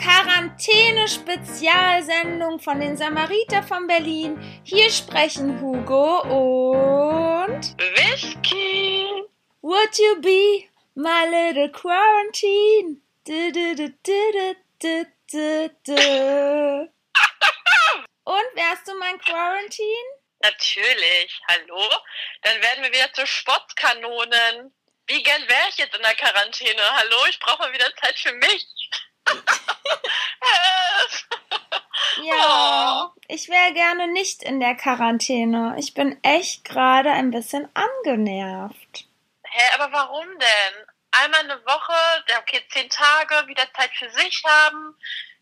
Quarantäne-Spezialsendung von den Samariter von Berlin. Hier sprechen Hugo und Whisky. Would you be my little quarantine? Du, du, du, du, du, du, du. Und wärst du mein Quarantine? Natürlich. Hallo? Dann werden wir wieder zu Sportkanonen. Wie gern wäre ich jetzt in der Quarantäne? Hallo, ich brauche mal wieder Zeit für mich. Ja, ich wäre gerne nicht in der Quarantäne. Ich bin echt gerade ein bisschen angenervt. Hä, aber warum denn? Einmal eine Woche, okay, zehn Tage, wieder Zeit für sich haben,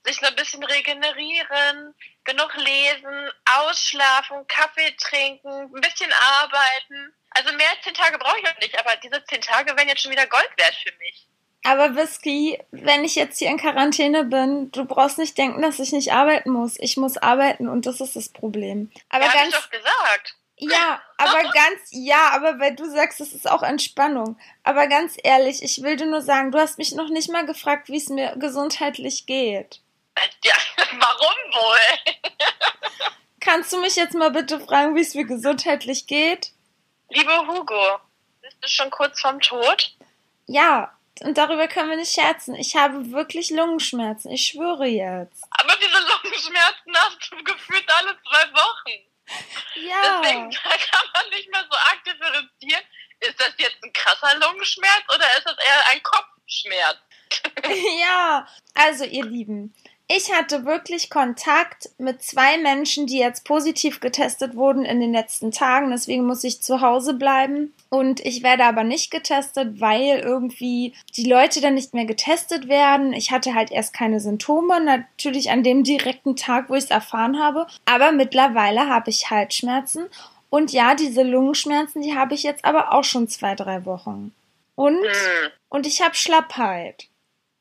sich noch ein bisschen regenerieren, genug lesen, ausschlafen, Kaffee trinken, ein bisschen arbeiten. Also mehr als zehn Tage brauche ich auch nicht, aber diese zehn Tage wären jetzt schon wieder Gold wert für mich. Aber Whisky, wenn ich jetzt hier in Quarantäne bin, du brauchst nicht denken, dass ich nicht arbeiten muss. Ich muss arbeiten und das ist das Problem. Aber ja, ganz ich doch gesagt. Ja, aber ganz, ja, aber weil du sagst, es ist auch Entspannung. Aber ganz ehrlich, ich will dir nur sagen, du hast mich noch nicht mal gefragt, wie es mir gesundheitlich geht. Ja, warum wohl? Kannst du mich jetzt mal bitte fragen, wie es mir gesundheitlich geht? Liebe Hugo, bist du schon kurz vorm Tod? Ja, und darüber können wir nicht scherzen. Ich habe wirklich Lungenschmerzen. Ich schwöre jetzt. Aber diese Lungenschmerzen hast du gefühlt alle zwei Wochen. Ja. Deswegen da kann man nicht mehr so arg differenzieren. Ist das jetzt ein krasser Lungenschmerz oder ist das eher ein Kopfschmerz? ja, also ihr Lieben, ich hatte wirklich Kontakt mit zwei Menschen, die jetzt positiv getestet wurden in den letzten Tagen. Deswegen muss ich zu Hause bleiben. Und ich werde aber nicht getestet, weil irgendwie die Leute dann nicht mehr getestet werden. Ich hatte halt erst keine Symptome, natürlich an dem direkten Tag, wo ich es erfahren habe. Aber mittlerweile habe ich Halsschmerzen. Und ja, diese Lungenschmerzen, die habe ich jetzt aber auch schon zwei, drei Wochen. Und, Hm. und ich habe Schlappheit.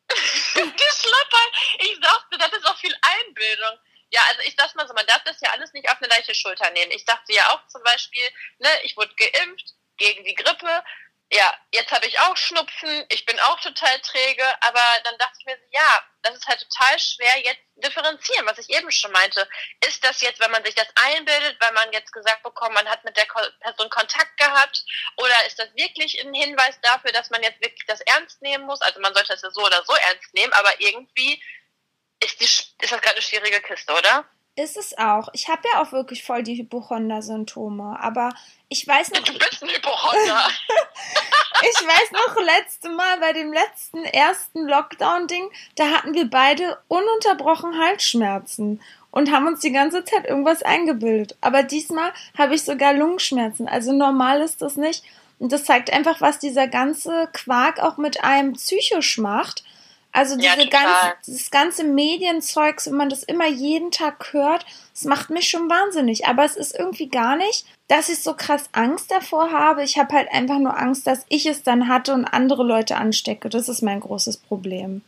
Geschlappert. Ich sagte, das ist auch viel Einbildung. Ja, also ich sag's mal so, man darf das ja alles nicht auf eine leichte Schulter nehmen. Ich dachte ja auch zum Beispiel, ne, ich wurde geimpft gegen die Grippe. Ja, jetzt habe ich auch Schnupfen, ich bin auch total träge, aber dann dachte ich mir, ja, das ist halt total schwer jetzt differenzieren, was ich eben schon meinte. Ist das jetzt, wenn man sich das einbildet, weil man jetzt gesagt bekommt, man hat mit der Person Kontakt gehabt, oder ist das wirklich ein Hinweis dafür, dass man jetzt wirklich das ernst nehmen muss? Also man sollte das ja so oder so ernst nehmen, aber irgendwie ist, die, ist das gerade eine schwierige Kiste, oder? Ist es auch. Ich habe ja auch wirklich voll die Hypochonder-Symptome. Aber ich weiß noch, Du bist ein Hypochonder. ich weiß noch, letzte Mal bei dem letzten ersten Lockdown-Ding, da hatten wir beide ununterbrochen Halsschmerzen und haben uns die ganze Zeit irgendwas eingebildet. Aber diesmal habe ich sogar Lungenschmerzen. Also normal ist das nicht. Und das zeigt einfach, was dieser ganze Quark auch mit einem psychisch macht. Also Ja, diese total. ganze, dieses ganze Medienzeugs, wenn man das immer jeden Tag hört, das macht mich schon wahnsinnig. Aber es ist irgendwie gar nicht, dass ich so krass Angst davor habe. Ich habe halt einfach nur Angst, dass ich es dann hatte und andere Leute anstecke. Das ist mein großes Problem.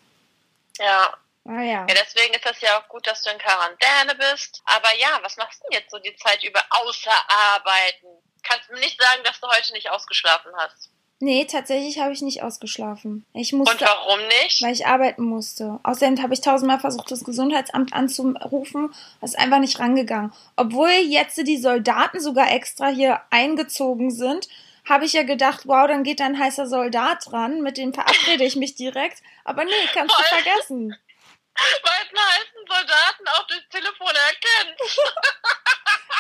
Ja. Ah ja. Ja, deswegen ist das ja auch gut, dass du in Quarantäne bist. Aber ja, was machst du denn jetzt so die Zeit über außer arbeiten? Kannst du mir nicht sagen, dass du heute nicht ausgeschlafen hast. Nee, tatsächlich habe ich nicht ausgeschlafen. Ich Und musste, warum nicht? weil ich arbeiten musste. Außerdem habe ich tausendmal versucht, das Gesundheitsamt anzurufen. Das ist einfach nicht rangegangen. Obwohl jetzt die Soldaten sogar extra hier eingezogen sind, habe ich ja gedacht, wow, dann geht da ein heißer Soldat ran, mit dem verabrede ich mich direkt. Aber nee, kannst du vergessen. Weil einen heißen Soldaten auch durchs Telefon erkennt.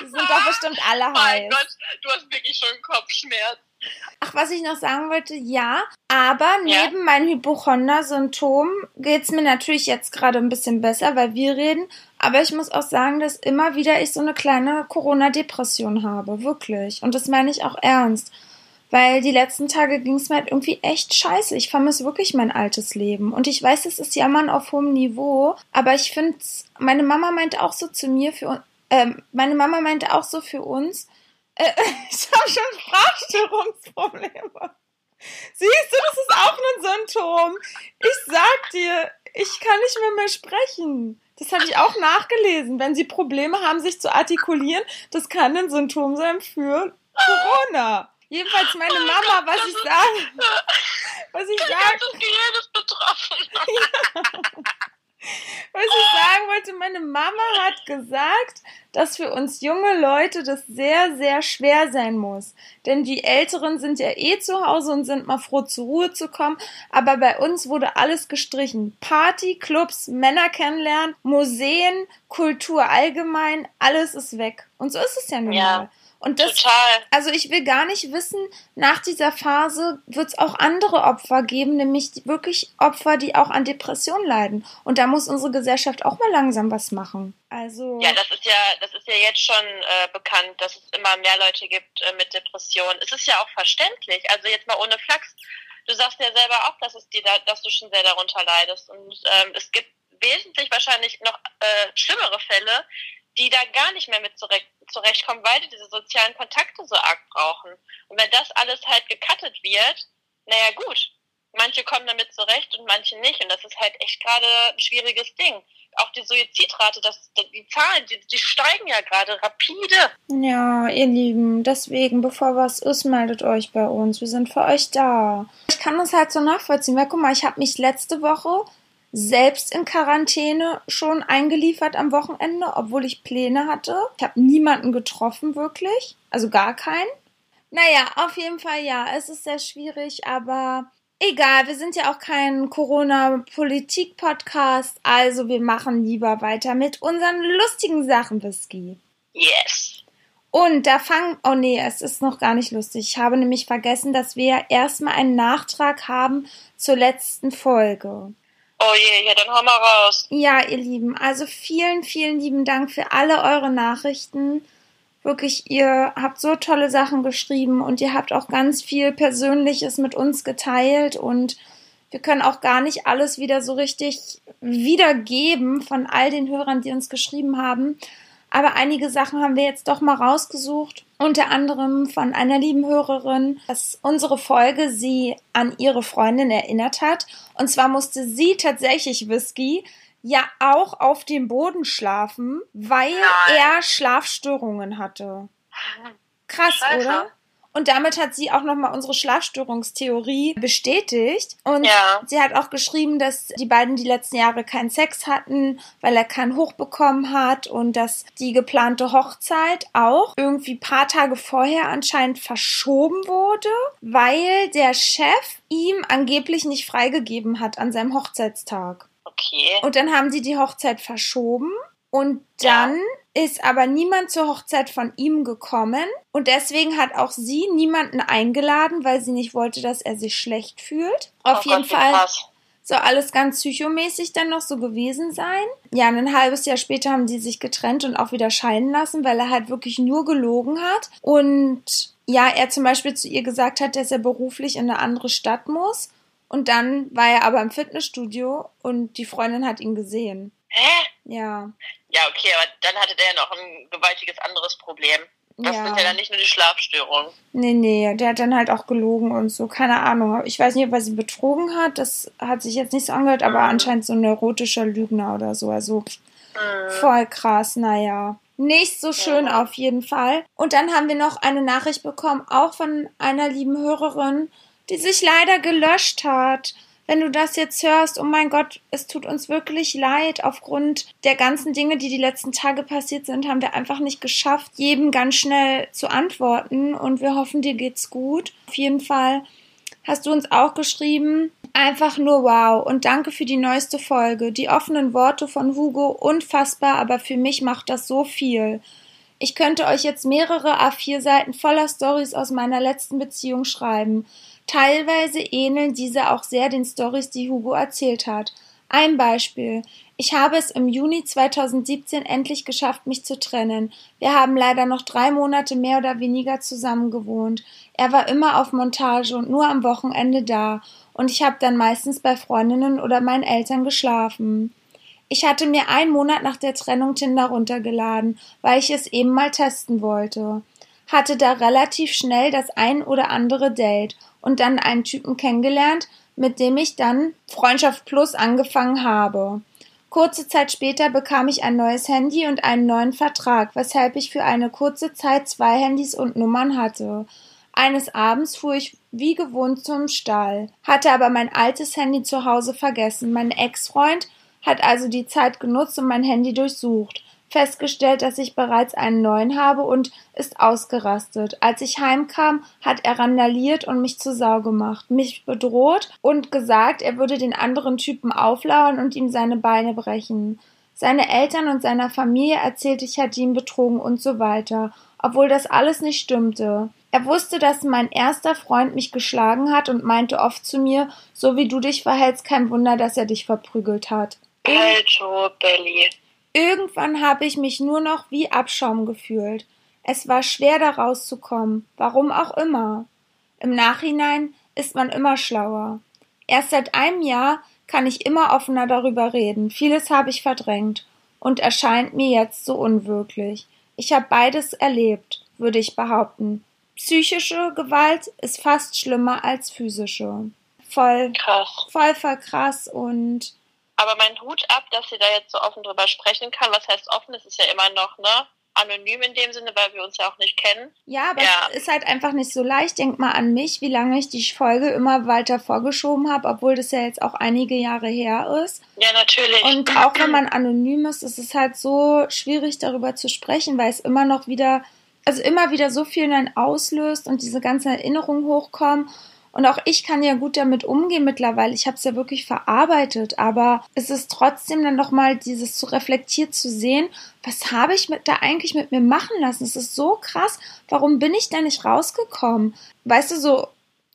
Die sind doch bestimmt alle Mein heiß. Gott, du hast wirklich schon einen Kopfschmerz. Ach, was ich noch sagen wollte, ja, aber Ja. neben meinen Hypochonder-Symptomen geht's mir natürlich jetzt gerade ein bisschen besser, weil wir reden. Aber ich muss auch sagen, dass immer wieder ich so eine kleine Corona-Depression habe, wirklich. Und das meine ich auch ernst. weil die letzten Tage ging es mir halt irgendwie echt scheiße. Ich vermisse wirklich mein altes Leben. Und ich weiß, es ist Jammern auf hohem Niveau, aber ich finde, meine Mama meinte auch so zu mir, für ähm, meine Mama meinte auch so für uns, äh, ich habe schon Sprachstörungsprobleme. Siehst du, das ist auch ein Symptom. Ich sag dir, ich kann nicht mehr mehr sprechen. Das habe ich auch nachgelesen. Wenn Sie Probleme haben, sich zu artikulieren, das kann ein Symptom sein für Corona. Jedenfalls meine Oh Mama, was ich sage, was ich sage, Gehirn ist betroffen. was ich sagen wollte, meine Mama hat gesagt, dass für uns junge Leute das sehr, sehr schwer sein muss. Denn die Älteren sind ja eh zu Hause und sind mal froh, zur Ruhe zu kommen. Aber bei uns wurde alles gestrichen. Party, Clubs, Männer kennenlernen, Museen, Kultur allgemein, alles ist weg. Und so ist es ja nun Ja, mal. Und das, Total. also ich will gar nicht wissen, nach dieser Phase wird es auch andere Opfer geben, nämlich wirklich Opfer, die auch an Depressionen leiden. Und da muss unsere Gesellschaft auch mal langsam was machen. Also Ja, das ist ja, das ist ja jetzt schon äh, bekannt, dass es immer mehr Leute gibt äh, mit Depressionen. Es ist ja auch verständlich. Also jetzt mal ohne Flachs. Du sagst ja selber auch, dass es dir da, dass du schon sehr darunter leidest. Und ähm, es gibt wesentlich wahrscheinlich noch äh, schlimmere Fälle, die da gar nicht mehr mit zurecht, zurechtkommen, weil die diese sozialen Kontakte so arg brauchen. Und wenn das alles halt gecuttet wird, naja gut, manche kommen damit zurecht und manche nicht. Und das ist halt echt gerade ein schwieriges Ding. Auch die Suizidrate, das, die Zahlen, die, die steigen ja gerade rapide. Ja, ihr Lieben, deswegen, bevor was ist, meldet euch bei uns. Wir sind für euch da. Ich kann das halt so nachvollziehen, weil guck mal, ich habe mich letzte Woche selbst in Quarantäne schon eingeliefert am Wochenende, obwohl ich Pläne hatte. Ich habe niemanden getroffen, wirklich. Also gar keinen. Naja, auf jeden Fall ja, es ist sehr schwierig, aber egal, wir sind ja auch kein Corona-Politik-Podcast, also wir machen lieber weiter mit unseren lustigen Sachen, Whisky. Yes. Und da fangen, oh nee, es ist noch gar nicht lustig. Ich habe nämlich vergessen, dass wir ja erstmal einen Nachtrag haben zur letzten Folge. Oh je, ja, dann hau mal raus. Ja, ihr Lieben, also vielen, vielen lieben Dank für alle eure Nachrichten. Wirklich, ihr habt so tolle Sachen geschrieben und ihr habt auch ganz viel Persönliches mit uns geteilt und wir können auch gar nicht alles wieder so richtig wiedergeben von all den Hörern, die uns geschrieben haben. Aber einige Sachen haben wir jetzt doch mal rausgesucht. Unter anderem von einer lieben Hörerin, dass unsere Folge sie an ihre Freundin erinnert hat. Und zwar musste sie tatsächlich Whisky ja auch auf dem Boden schlafen, weil Nein. er Schlafstörungen hatte. Krass, Scheiße. oder? Und damit hat sie auch nochmal unsere Schlafstörungstheorie bestätigt. Und Ja. sie hat auch geschrieben, dass die beiden die letzten Jahre keinen Sex hatten, weil er keinen Hoch bekommen hat und dass die geplante Hochzeit auch irgendwie paar Tage vorher anscheinend verschoben wurde, weil der Chef ihm angeblich nicht freigegeben hat an seinem Hochzeitstag. Okay. Und dann haben sie die Hochzeit verschoben und dann ist aber niemand zur Hochzeit von ihm gekommen und deswegen hat auch sie niemanden eingeladen, weil sie nicht wollte, dass er sich schlecht fühlt. Auf oh jeden Gott, Fall soll alles ganz psychomäßig dann noch so gewesen sein. Ja, ein halbes Jahr später haben die sich getrennt und auch wieder scheiden lassen, weil er halt wirklich nur gelogen hat. Und ja, er zum Beispiel zu ihr gesagt hat, dass er beruflich in eine andere Stadt muss. Und dann war er aber im Fitnessstudio und die Freundin hat ihn gesehen. Hä? Ja. Ja, okay, aber dann hatte der ja noch ein gewaltiges anderes Problem. Das ja. sind ja dann nicht nur die Schlafstörungen. Nee, nee, der hat dann halt auch gelogen und so, keine Ahnung. Ich weiß nicht, ob er sie betrogen hat, das hat sich jetzt nicht so angehört, aber Mhm. anscheinend so ein neurotischer Lügner oder so. Also Hm. voll krass, naja. Nicht so schön Ja. auf jeden Fall. Und dann haben wir noch eine Nachricht bekommen, auch von einer lieben Hörerin, die sich leider gelöscht hat. Wenn du das jetzt hörst, oh mein Gott, es tut uns wirklich leid. Aufgrund der ganzen Dinge, die die letzten Tage passiert sind, haben wir einfach nicht geschafft, jedem ganz schnell zu antworten. Und wir hoffen, dir geht's gut. Auf jeden Fall hast du uns auch geschrieben. Einfach nur wow und danke für die neueste Folge. Die offenen Worte von Hugo, unfassbar, aber für mich macht das so viel. Ich könnte euch jetzt mehrere A4-Seiten voller Stories aus meiner letzten Beziehung schreiben. Teilweise ähneln diese auch sehr den Stories, die Hugo erzählt hat. Ein Beispiel. Ich habe es im Juni 2017 endlich geschafft, mich zu trennen. Wir haben leider noch drei Monate mehr oder weniger zusammen gewohnt. Er war immer auf Montage und nur am Wochenende da, und ich habe dann meistens bei Freundinnen oder meinen Eltern geschlafen. Ich hatte mir einen Monat nach der Trennung Tinder runtergeladen, weil ich es eben mal testen wollte. Hatte da relativ schnell das ein oder andere Date und dann einen Typen kennengelernt, mit dem ich dann Freundschaft Plus angefangen habe. Kurze Zeit später bekam ich ein neues Handy und einen neuen Vertrag, weshalb ich für eine kurze Zeit zwei Handys und Nummern hatte. Eines Abends fuhr ich wie gewohnt zum Stall, hatte aber mein altes Handy zu Hause vergessen. Mein Ex-Freund hat also die Zeit genutzt und mein Handy durchsucht, festgestellt, dass ich bereits einen neuen habe und ist ausgerastet. Als ich heimkam, hat er randaliert und mich zur Sau gemacht, mich bedroht und gesagt, er würde den anderen Typen auflauern und ihm seine Beine brechen. Seine Eltern und seiner Familie erzählte ich hätte ihn betrogen und so weiter, obwohl das alles nicht stimmte. Er wusste, dass mein erster Freund mich geschlagen hat und meinte oft zu mir, so wie du dich verhältst, kein Wunder, dass er dich verprügelt hat. Alto Belly. Irgendwann habe ich mich nur noch wie Abschaum gefühlt. Es war schwer, da rauszukommen, warum auch immer. Im Nachhinein ist man immer schlauer. Erst seit einem Jahr kann ich immer offener darüber reden. Vieles habe ich verdrängt und erscheint mir jetzt so unwirklich. Ich habe beides erlebt, würde ich behaupten. Psychische Gewalt ist fast schlimmer als physische. Voll Krass. voll, voll krass und Aber mein Hut ab, dass sie da jetzt so offen drüber sprechen kann. Was heißt offen? Es ist ja immer noch, ne? Anonym in dem Sinne, weil wir uns ja auch nicht kennen. ja, aber Ja. es ist halt einfach nicht so leicht. Denk mal an mich, wie lange ich die Folge immer weiter vorgeschoben habe, obwohl das ja jetzt auch einige Jahre her ist. Ja, natürlich. Und auch wenn man anonym ist, ist es halt so schwierig darüber zu sprechen, weil es immer noch wieder, also immer wieder so viel in einen auslöst und diese ganzen Erinnerungen hochkommen. Und auch ich kann ja gut damit umgehen mittlerweile. Ich habe es ja wirklich verarbeitet, aber es ist trotzdem dann nochmal dieses zu reflektiert zu sehen, was habe ich mit, da eigentlich mit mir machen lassen? Es ist so krass. Warum bin ich da nicht rausgekommen? Weißt du, so,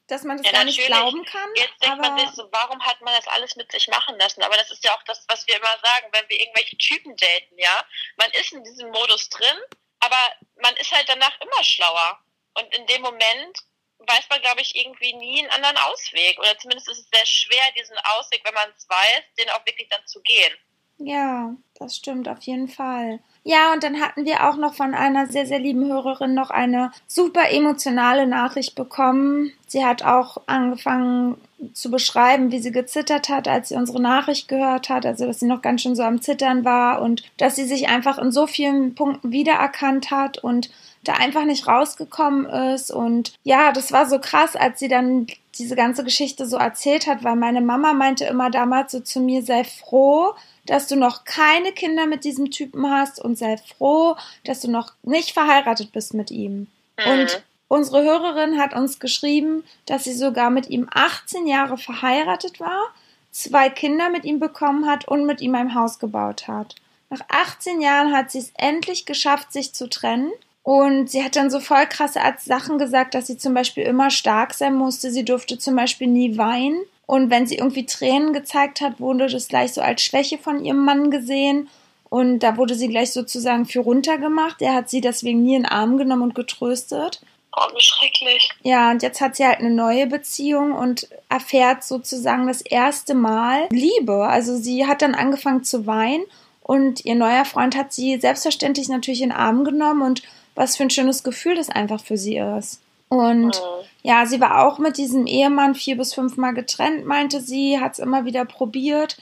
dass man das Ja, gar nicht glauben kann. Jetzt denkt man sich so, warum hat man das alles mit sich machen lassen? Aber das ist ja auch das, was wir immer sagen, wenn wir irgendwelche Typen daten, ja. Man ist in diesem Modus drin, aber man ist halt danach immer schlauer. Und in dem Moment weiß man, glaube ich, irgendwie nie einen anderen Ausweg. Oder zumindest ist es sehr schwer, diesen Ausweg, wenn man es weiß, den auch wirklich dann zu gehen. Ja, das stimmt auf jeden Fall. Ja, und dann hatten wir auch noch von einer sehr, sehr lieben Hörerin noch eine super emotionale Nachricht bekommen. Sie hat auch angefangen zu beschreiben, wie sie gezittert hat, als sie unsere Nachricht gehört hat. Also, dass sie noch ganz schön so am Zittern war und dass sie sich einfach in so vielen Punkten wiedererkannt hat und da einfach nicht rausgekommen ist. Und ja, das war so krass, als sie dann diese ganze Geschichte so erzählt hat, weil meine Mama meinte immer damals so zu mir, sei froh, dass du noch keine Kinder mit diesem Typen hast und sei froh, dass du noch nicht verheiratet bist mit ihm. Mhm. Und unsere Hörerin hat uns geschrieben, dass sie sogar mit ihm 18 Jahre verheiratet war, zwei Kinder mit ihm bekommen hat und mit ihm ein Haus gebaut hat. Nach 18 Jahren hat sie es endlich geschafft, sich zu trennen. Und sie hat dann so voll krasse Art Sachen gesagt, dass sie zum Beispiel immer stark sein musste. Sie durfte zum Beispiel nie weinen. Und wenn sie irgendwie Tränen gezeigt hat, wurde das gleich so als Schwäche von ihrem Mann gesehen. Und da wurde sie gleich sozusagen für runtergemacht. Er hat sie deswegen nie in den Arm genommen und getröstet. Oh, wie schrecklich. Ja, und jetzt hat sie halt eine neue Beziehung und erfährt sozusagen das erste Mal Liebe. Also sie hat dann angefangen zu weinen und ihr neuer Freund hat sie selbstverständlich natürlich in den Arm genommen und was für ein schönes Gefühl das einfach für sie ist. Und ja, sie war auch mit diesem Ehemann vier bis fünfmal getrennt, meinte sie, hat es immer wieder probiert,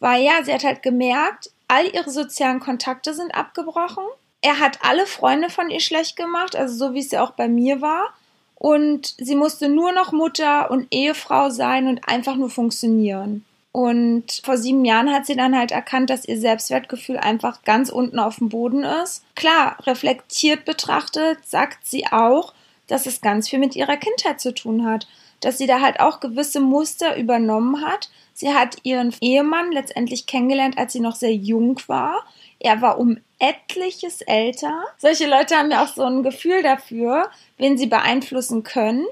weil ja, sie hat halt gemerkt, all ihre sozialen Kontakte sind abgebrochen. Er hat alle Freunde von ihr schlecht gemacht, also so wie es ja auch bei mir war. Und sie musste nur noch Mutter und Ehefrau sein und einfach nur funktionieren. Und vor sieben Jahren hat sie dann halt erkannt, dass ihr Selbstwertgefühl einfach ganz unten auf dem Boden ist. Klar, reflektiert betrachtet sagt sie auch, dass es ganz viel mit ihrer Kindheit zu tun hat. Dass sie da halt auch gewisse Muster übernommen hat. Sie hat ihren Ehemann letztendlich kennengelernt, als sie noch sehr jung war. Er war um etliches älter. Solche Leute haben ja auch so ein Gefühl dafür, wen sie beeinflussen können.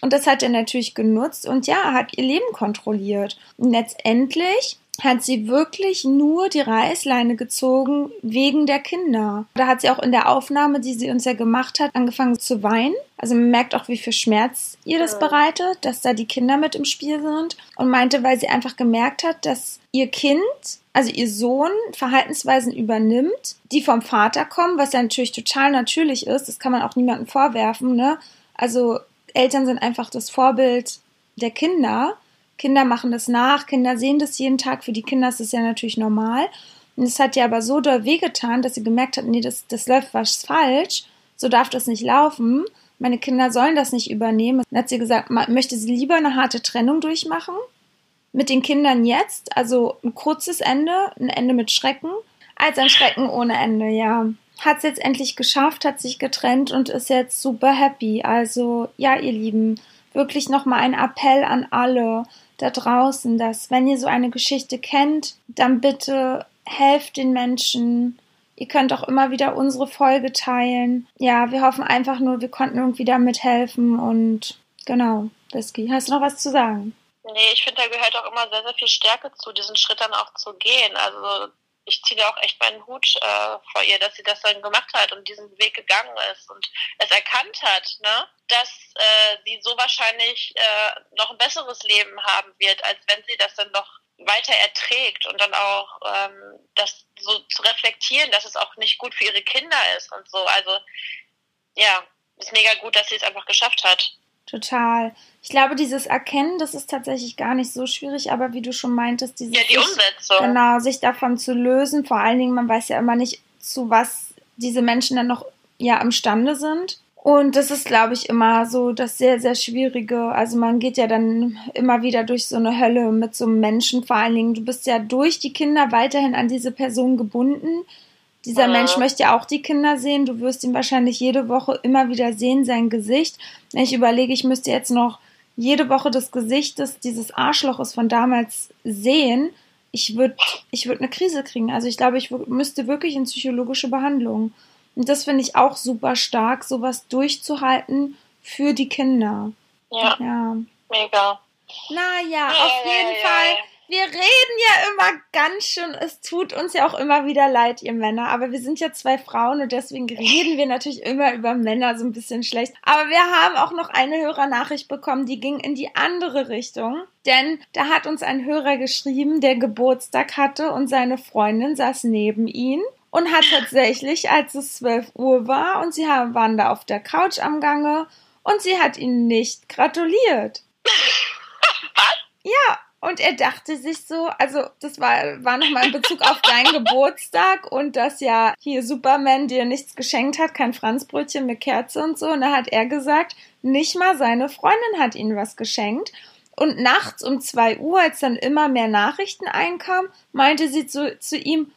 Und das hat er natürlich genutzt und ja, hat ihr Leben kontrolliert. Und letztendlich hat sie wirklich nur die Reißleine gezogen wegen der Kinder. Da hat sie auch in der Aufnahme, die sie uns ja gemacht hat, angefangen zu weinen. Also man merkt auch, wie viel Schmerz ihr das bereitet, dass da die Kinder mit im Spiel sind. Und meinte, weil sie einfach gemerkt hat, dass ihr Kind, also ihr Sohn, Verhaltensweisen übernimmt, die vom Vater kommen, was ja natürlich total natürlich ist. Das kann man auch niemandem vorwerfen, ne? Also Eltern sind einfach das Vorbild der Kinder. Kinder machen das nach, Kinder sehen das jeden Tag. Für die Kinder ist das ja natürlich normal. Und es hat ihr aber so doll wehgetan, dass sie gemerkt hat, nee, das, das läuft was falsch. So darf das nicht laufen. Meine Kinder sollen das nicht übernehmen. Dann hat sie gesagt, möchte sie lieber eine harte Trennung durchmachen. Mit den Kindern jetzt, also ein kurzes Ende, ein Ende mit Schrecken, als ein Schrecken ohne Ende, ja. Hat es jetzt endlich geschafft, hat sich getrennt und ist jetzt super happy. Also, ja, ihr Lieben, wirklich nochmal ein Appell an alle da draußen, dass wenn ihr so eine Geschichte kennt, dann bitte helft den Menschen. Ihr könnt auch immer wieder unsere Folge teilen. Ja, wir hoffen einfach nur, wir konnten irgendwie damit helfen und genau, Whisky. Hast du noch was zu sagen? Nee, ich finde, da gehört auch immer sehr, sehr viel Stärke zu, diesen Schritt dann auch zu gehen. Also ich ziehe auch echt meinen Hut äh, vor ihr, dass sie das dann gemacht hat und diesen Weg gegangen ist und es erkannt hat, ne, dass äh, sie so wahrscheinlich äh, noch ein besseres Leben haben wird, als wenn sie das dann noch weiter erträgt und dann auch ähm, das so zu reflektieren, dass es auch nicht gut für ihre Kinder ist und so. Also ja, ist mega gut, dass sie es einfach geschafft hat. Total. Ich glaube, dieses Erkennen, das ist tatsächlich gar nicht so schwierig, aber wie du schon meintest, dieses ja, die Umsetzung. genau, sich davon zu lösen, vor allen Dingen, man weiß ja immer nicht, zu was diese Menschen dann noch ja imstande sind. Und das ist, glaube ich, immer so das sehr, sehr Schwierige. Also man geht ja dann immer wieder durch so eine Hölle mit so einem Menschen. Vor allen Dingen, du bist ja durch die Kinder weiterhin an diese Person gebunden. Dieser ja. Mensch möchte ja auch die Kinder sehen. Du wirst ihn wahrscheinlich jede Woche immer wieder sehen, sein Gesicht. Ich überlege, ich müsste jetzt noch jede Woche das Gesicht des, dieses Arschloches von damals sehen. Ich würde ich würd eine Krise kriegen. Also ich glaube, ich müsste wirklich in psychologische Behandlung. Und das finde ich auch super stark, sowas durchzuhalten für die Kinder. Ja. ja. Mega. Naja, ja, auf jeden ja, Fall. Wir reden ja immer ganz schön, es tut uns ja auch immer wieder leid, ihr Männer, aber wir sind ja zwei Frauen und deswegen reden wir natürlich immer über Männer so ein bisschen schlecht. Aber wir haben auch noch eine Hörernachricht bekommen, die ging in die andere Richtung. Denn da hat uns ein Hörer geschrieben, der Geburtstag hatte und seine Freundin saß neben ihm und hat tatsächlich, als es 12 Uhr war und sie waren da auf der Couch am Gange und sie hat ihnen nicht gratuliert. Was? Ja, und er dachte sich so, also das war, war nochmal in Bezug auf deinen Geburtstag und dass ja hier Superman dir nichts geschenkt hat, kein Franzbrötchen mit Kerze und so. Und da hat er gesagt, nicht mal seine Freundin hat ihm was geschenkt. Und nachts um zwei Uhr, als dann immer mehr Nachrichten einkamen, meinte sie zu, zu ihm,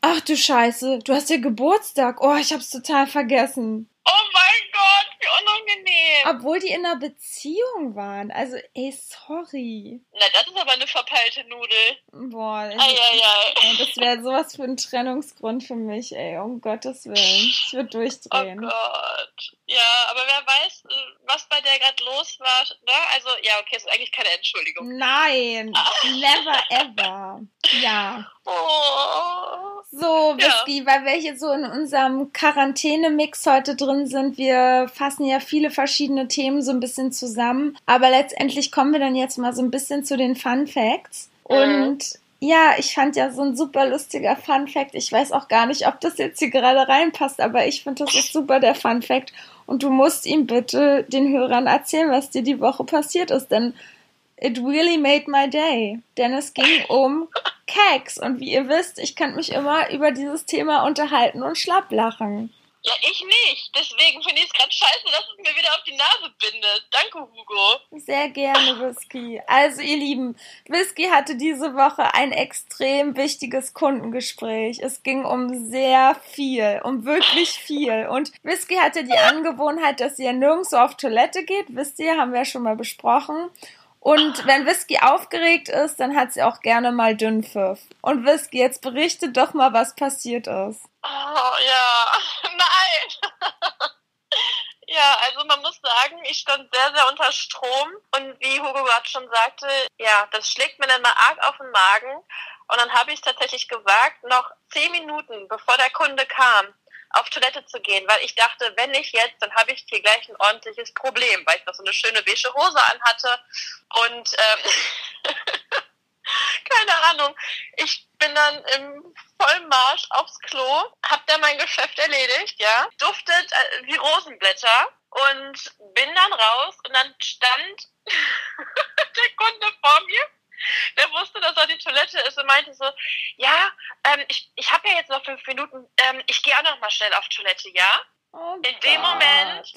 Ach du Scheiße, du hast ja Geburtstag. Oh, ich hab's total vergessen. Oh mein Gott, wie unangenehm. Obwohl die in einer Beziehung waren. Also, ey, sorry. Na, das ist aber eine verpeilte Nudel. Boah, ei, ei, ei. das wäre sowas für ein Trennungsgrund für mich, ey. Um Gottes Willen. Ich würde durchdrehen. Oh Gott. Ja, aber wer weiß, äh, was bei der gerade los war. Ne? Also, ja, okay, ist eigentlich keine Entschuldigung. Nein, ah. never ever. Ja. Oh. So, Whisky, ja. weil wir hier so in unserem Quarantäne-Mix heute drin sind. Wir fassen ja viele verschiedene Themen so ein bisschen zusammen. Aber letztendlich kommen wir dann jetzt mal so ein bisschen zu den Fun Facts. Mhm. Und ja, ich fand ja so ein super lustiger Fun Fact. Ich weiß auch gar nicht, ob das jetzt hier gerade reinpasst, aber ich finde, das ist super, der Fun Fact. Und du musst ihm bitte den Hörern erzählen, was dir die Woche passiert ist, denn it really made my day. Denn es ging um Keks. Und wie ihr wisst, ich kann mich immer über dieses Thema unterhalten und schlapp lachen. Ja, ich nicht. Deswegen finde ich es gerade scheiße, dass es mir wieder auf die Nase bindet. Danke, Hugo. Sehr gerne, Whisky. Also, ihr Lieben, Whisky hatte diese Woche ein extrem wichtiges Kundengespräch. Es ging um sehr viel, um wirklich viel. Und Whisky hatte die Angewohnheit, dass sie ja nirgendwo auf Toilette geht. Wisst ihr, haben wir ja schon mal besprochen. Und wenn Whisky aufgeregt ist, dann hat sie auch gerne mal Dünnpfiff. Und Whisky, jetzt berichte doch mal, was passiert ist. Oh ja, nein. Ja, also man muss sagen, ich stand sehr, sehr unter Strom und wie Hugo gerade schon sagte, ja, das schlägt mir dann mal arg auf den Magen und dann habe ich tatsächlich gewagt, noch zehn Minuten bevor der Kunde kam, auf Toilette zu gehen, weil ich dachte, wenn nicht jetzt, dann habe ich hier gleich ein ordentliches Problem, weil ich noch so eine schöne beige Hose anhatte und ähm, keine Ahnung. Ich bin dann im Vollmarsch aufs Klo, hab da mein Geschäft erledigt, ja, duftet äh, wie Rosenblätter und bin dann raus und dann stand der Kunde vor mir der wusste, dass er die Toilette ist und meinte so, ja, ähm, ich, ich habe ja jetzt noch fünf Minuten, ähm, ich gehe auch noch mal schnell auf Toilette, ja? Oh In dem Gott. Moment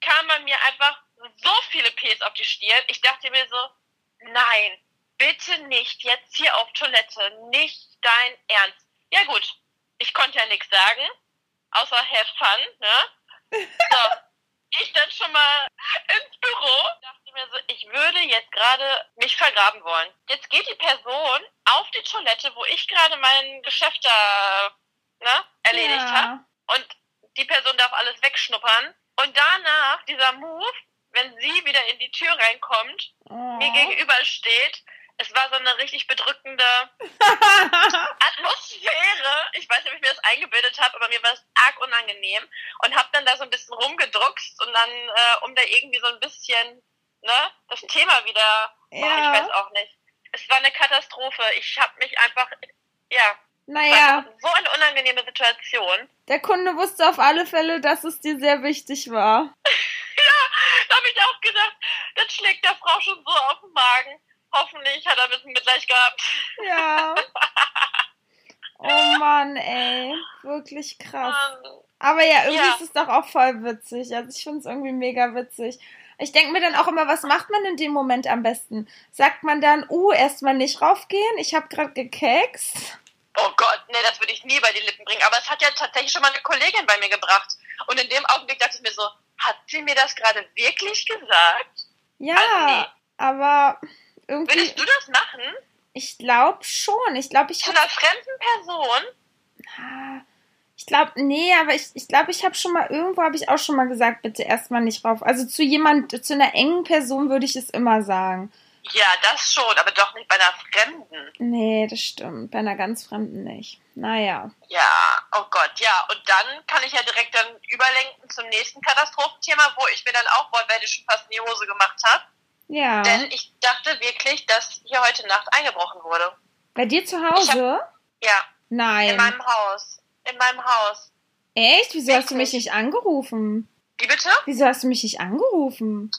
kam bei mir einfach so viele Ps auf die Stirn. Ich dachte mir so, nein, bitte nicht jetzt hier auf Toilette, nicht dein Ernst. Ja gut, ich konnte ja nichts sagen, außer have fun, ne? So, ich dann schon mal ins Büro, mir so, ich würde jetzt gerade mich vergraben wollen. Jetzt geht die Person auf die Toilette, wo ich gerade mein Geschäft da ne, erledigt Ja. habe und die Person darf alles wegschnuppern. Und danach, dieser Move, wenn sie wieder in die Tür reinkommt, Oh. mir gegenüber steht, es war so eine richtig bedrückende Atmosphäre. Ich weiß nicht, ob ich mir das eingebildet habe, aber mir war es arg unangenehm und habe dann da so ein bisschen rumgedruckst und dann, äh, um da irgendwie so ein bisschen ne, das Thema wieder, oh, ich Ja. weiß auch nicht. Es war eine Katastrophe. Ich habe mich einfach, ja, Naja, so eine unangenehme Situation. der Kunde wusste auf alle Fälle, dass es dir sehr wichtig war. Da habe ich auch gedacht, das schlägt der Frau schon so auf den Magen. Hoffentlich hat er ein bisschen Mitleid gehabt. Ja. Oh Mann, ey. Wirklich krass. Ähm, Aber ja, irgendwie Ja. ist es doch auch voll witzig. Also ich finde es irgendwie mega witzig. Ich denke mir dann auch immer, was macht man in dem Moment am besten? Sagt man dann, uh, erstmal nicht raufgehen, ich habe gerade gekekst. Oh Gott, nee, das würde ich nie bei die Lippen bringen. Aber es hat ja tatsächlich schon mal eine Kollegin bei mir gebracht. Und in dem Augenblick dachte ich mir so, hat sie mir das gerade wirklich gesagt? Ja, Also nee. aber irgendwie, Würdest du das machen? ich glaube schon. Ich glaube, ich Zu habe einer fremden Person? Ah, Ich glaube, nee, aber ich ich, glaube, ich habe schon mal, irgendwo habe ich auch schon mal gesagt, bitte erstmal nicht rauf. Also zu jemand, zu einer engen Person würde ich es immer sagen. Ja, das schon, aber doch nicht bei einer Fremden. Nee, das stimmt. Bei einer ganz Fremden nicht. Naja. Ja, oh Gott, ja. Und dann kann ich ja direkt dann überlenken zum nächsten Katastrophenthema, wo ich mir dann auch wortwörtlich schon fast in die Hose gemacht habe. Ja. Denn ich dachte wirklich, dass hier heute Nacht eingebrochen wurde. Bei dir zu Hause? Ja, in Nein. meinem Haus. In meinem Haus. Echt? Wieso hast du mich Wirklich? nicht angerufen? Wie bitte? Wieso hast du mich nicht angerufen?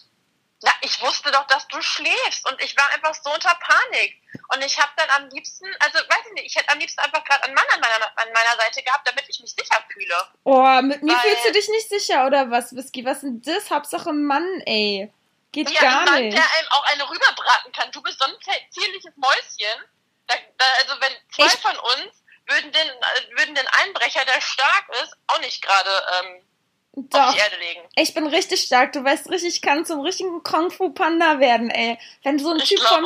Na, ich wusste doch, dass du schläfst und ich war einfach so unter Panik. Und ich habe dann am liebsten, also weiß ich nicht, ich hätte am liebsten einfach gerade einen Mann an meiner, an meiner Seite gehabt, damit ich mich sicher fühle. Oh, mit mir Weil- fühlst du dich nicht sicher, oder was, Whisky? Was ist denn das? Hauptsache Mann, ey. Geht Ja, gar Mann, nicht. der einem auch eine rüberbraten kann. Du bist so ein zie- zierliches Mäuschen. Da, da, also wenn zwei Ich- von uns würden den, äh, würden den Einbrecher, der stark ist, auch nicht gerade ähm, auf die Erde legen. Ich bin richtig stark. Du weißt richtig, ich kann zum richtigen Kung Fu Panda werden, ey. Wenn so ein Ich Typ von,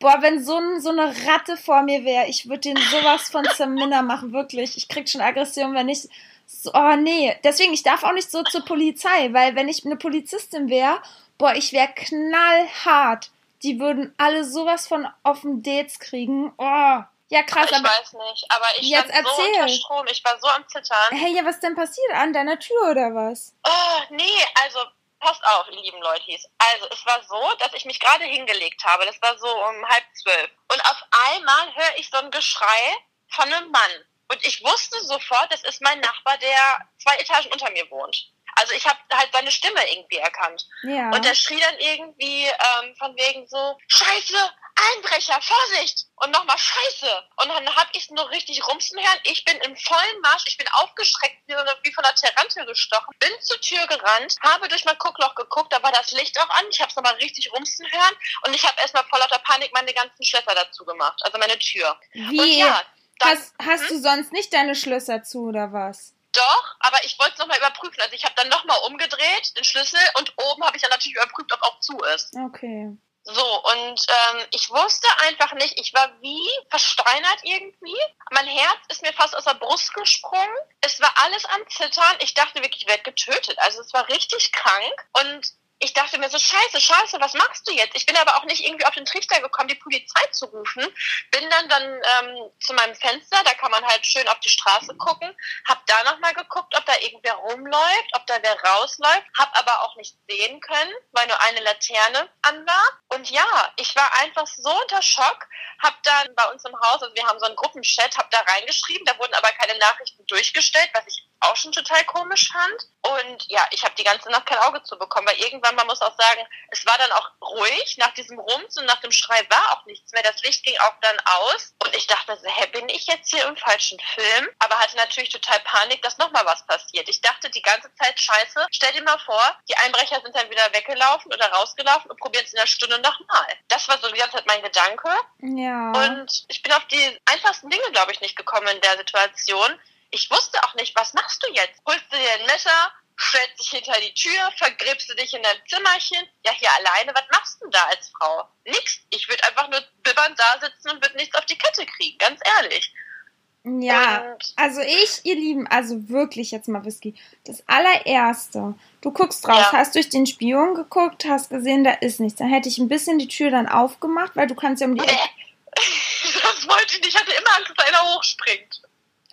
boah, wenn so, ein, so eine Ratte vor mir wäre, ich würde den sowas von zerminner machen, wirklich. Ich krieg schon Aggression, wenn ich, so, oh nee. Deswegen, ich darf auch nicht so zur Polizei, weil wenn ich eine Polizistin wäre, boah, ich wäre knallhart. Die würden alle sowas von auf den Dates kriegen. Oh. Ja, krass, ich aber, weiß nicht, aber ich Jetzt stand so erzähl. unter Strom, ich war so am Zittern. hey, ja, was denn passiert? An deiner Tür oder was? Oh, nee, also passt auf, ihr lieben Leute. Also es war so, dass ich mich gerade hingelegt habe. Das war so um halb zwölf. Und auf einmal höre ich so ein Geschrei von einem Mann. Und ich wusste sofort, das ist mein Nachbar, der zwei Etagen unter mir wohnt. Also ich habe halt seine Stimme irgendwie erkannt. Ja. Und er schrie dann irgendwie ähm, von wegen so, Scheiße, Einbrecher, Vorsicht! Und nochmal Scheiße! Und dann hab ich nur richtig rumsen hören. Ich bin im vollen Marsch, ich bin aufgeschreckt, wie, von einer Tarantel gestochen, bin zur Tür gerannt, habe durch mein Guckloch geguckt, da war das Licht auch an, ich hab's nochmal richtig rumsen hören und ich habe erstmal vor lauter Panik meine ganzen Schlösser dazu gemacht, also meine Tür. Wie? ja, dann, hast hast du sonst nicht deine Schlösser zu oder was? Doch, aber ich wollte es nochmal überprüfen. Also ich habe dann nochmal umgedreht, den Schlüssel, und oben habe ich dann natürlich überprüft, ob auch zu ist. Okay. So, und ähm, ich wusste einfach nicht, ich war wie versteinert irgendwie. Mein Herz ist mir fast aus der Brust gesprungen. Es war alles am Zittern. Ich dachte wirklich, ich werde getötet. Also es war richtig krank. Und ich dachte mir so, scheiße, scheiße, was machst du jetzt? Ich bin aber auch nicht irgendwie auf den Trichter gekommen, die Polizei zu rufen. Bin dann dann ähm, zu meinem Fenster, da kann man halt schön auf die Straße gucken. Hab da nochmal geguckt, ob da irgendwer rumläuft, ob da wer rausläuft. Hab aber auch nicht sehen können, weil nur eine Laterne an war. Und ja, ich war einfach so unter Schock. Hab dann bei uns im Haus, also wir haben so einen Gruppenchat, hab da reingeschrieben. Da wurden aber keine Nachrichten durchgestellt, was ich auch schon total komisch fand. Und ja, ich habe die ganze Nacht kein Auge zu bekommen, weil irgendwann, man muss auch sagen, es war dann auch ruhig. Nach diesem Rums und nach dem Schrei war auch nichts mehr. Das Licht ging auch dann aus. Und ich dachte so, hä, bin ich jetzt hier im falschen Film? Aber hatte natürlich total Panik, dass nochmal was passiert. Ich dachte die ganze Zeit, scheiße, stell dir mal vor, die Einbrecher sind dann wieder weggelaufen oder rausgelaufen und probieren es in der Stunde nochmal. Das war so die ganze Zeit mein Gedanke. Ja. Und ich bin auf die einfachsten Dinge, glaube ich, nicht gekommen in der Situation ich wusste auch nicht, was machst du jetzt? Holst du dir ein Messer, stellst dich hinter die Tür, vergräbst du dich in dein Zimmerchen? Ja, hier alleine, was machst du da als Frau? Nix. Ich würde einfach nur bibbernd da sitzen und würde nichts auf die Kette kriegen, ganz ehrlich. Ja, Und- also ich, ihr Lieben, also wirklich jetzt mal Whisky. Das allererste, du guckst raus, Ja. hast durch den Spion geguckt, hast gesehen, da ist nichts. Dann hätte ich ein bisschen die Tür dann aufgemacht, weil du kannst ja um die Ecke. Das wollte ich nicht. Ich hatte immer Angst, dass einer hochspringt.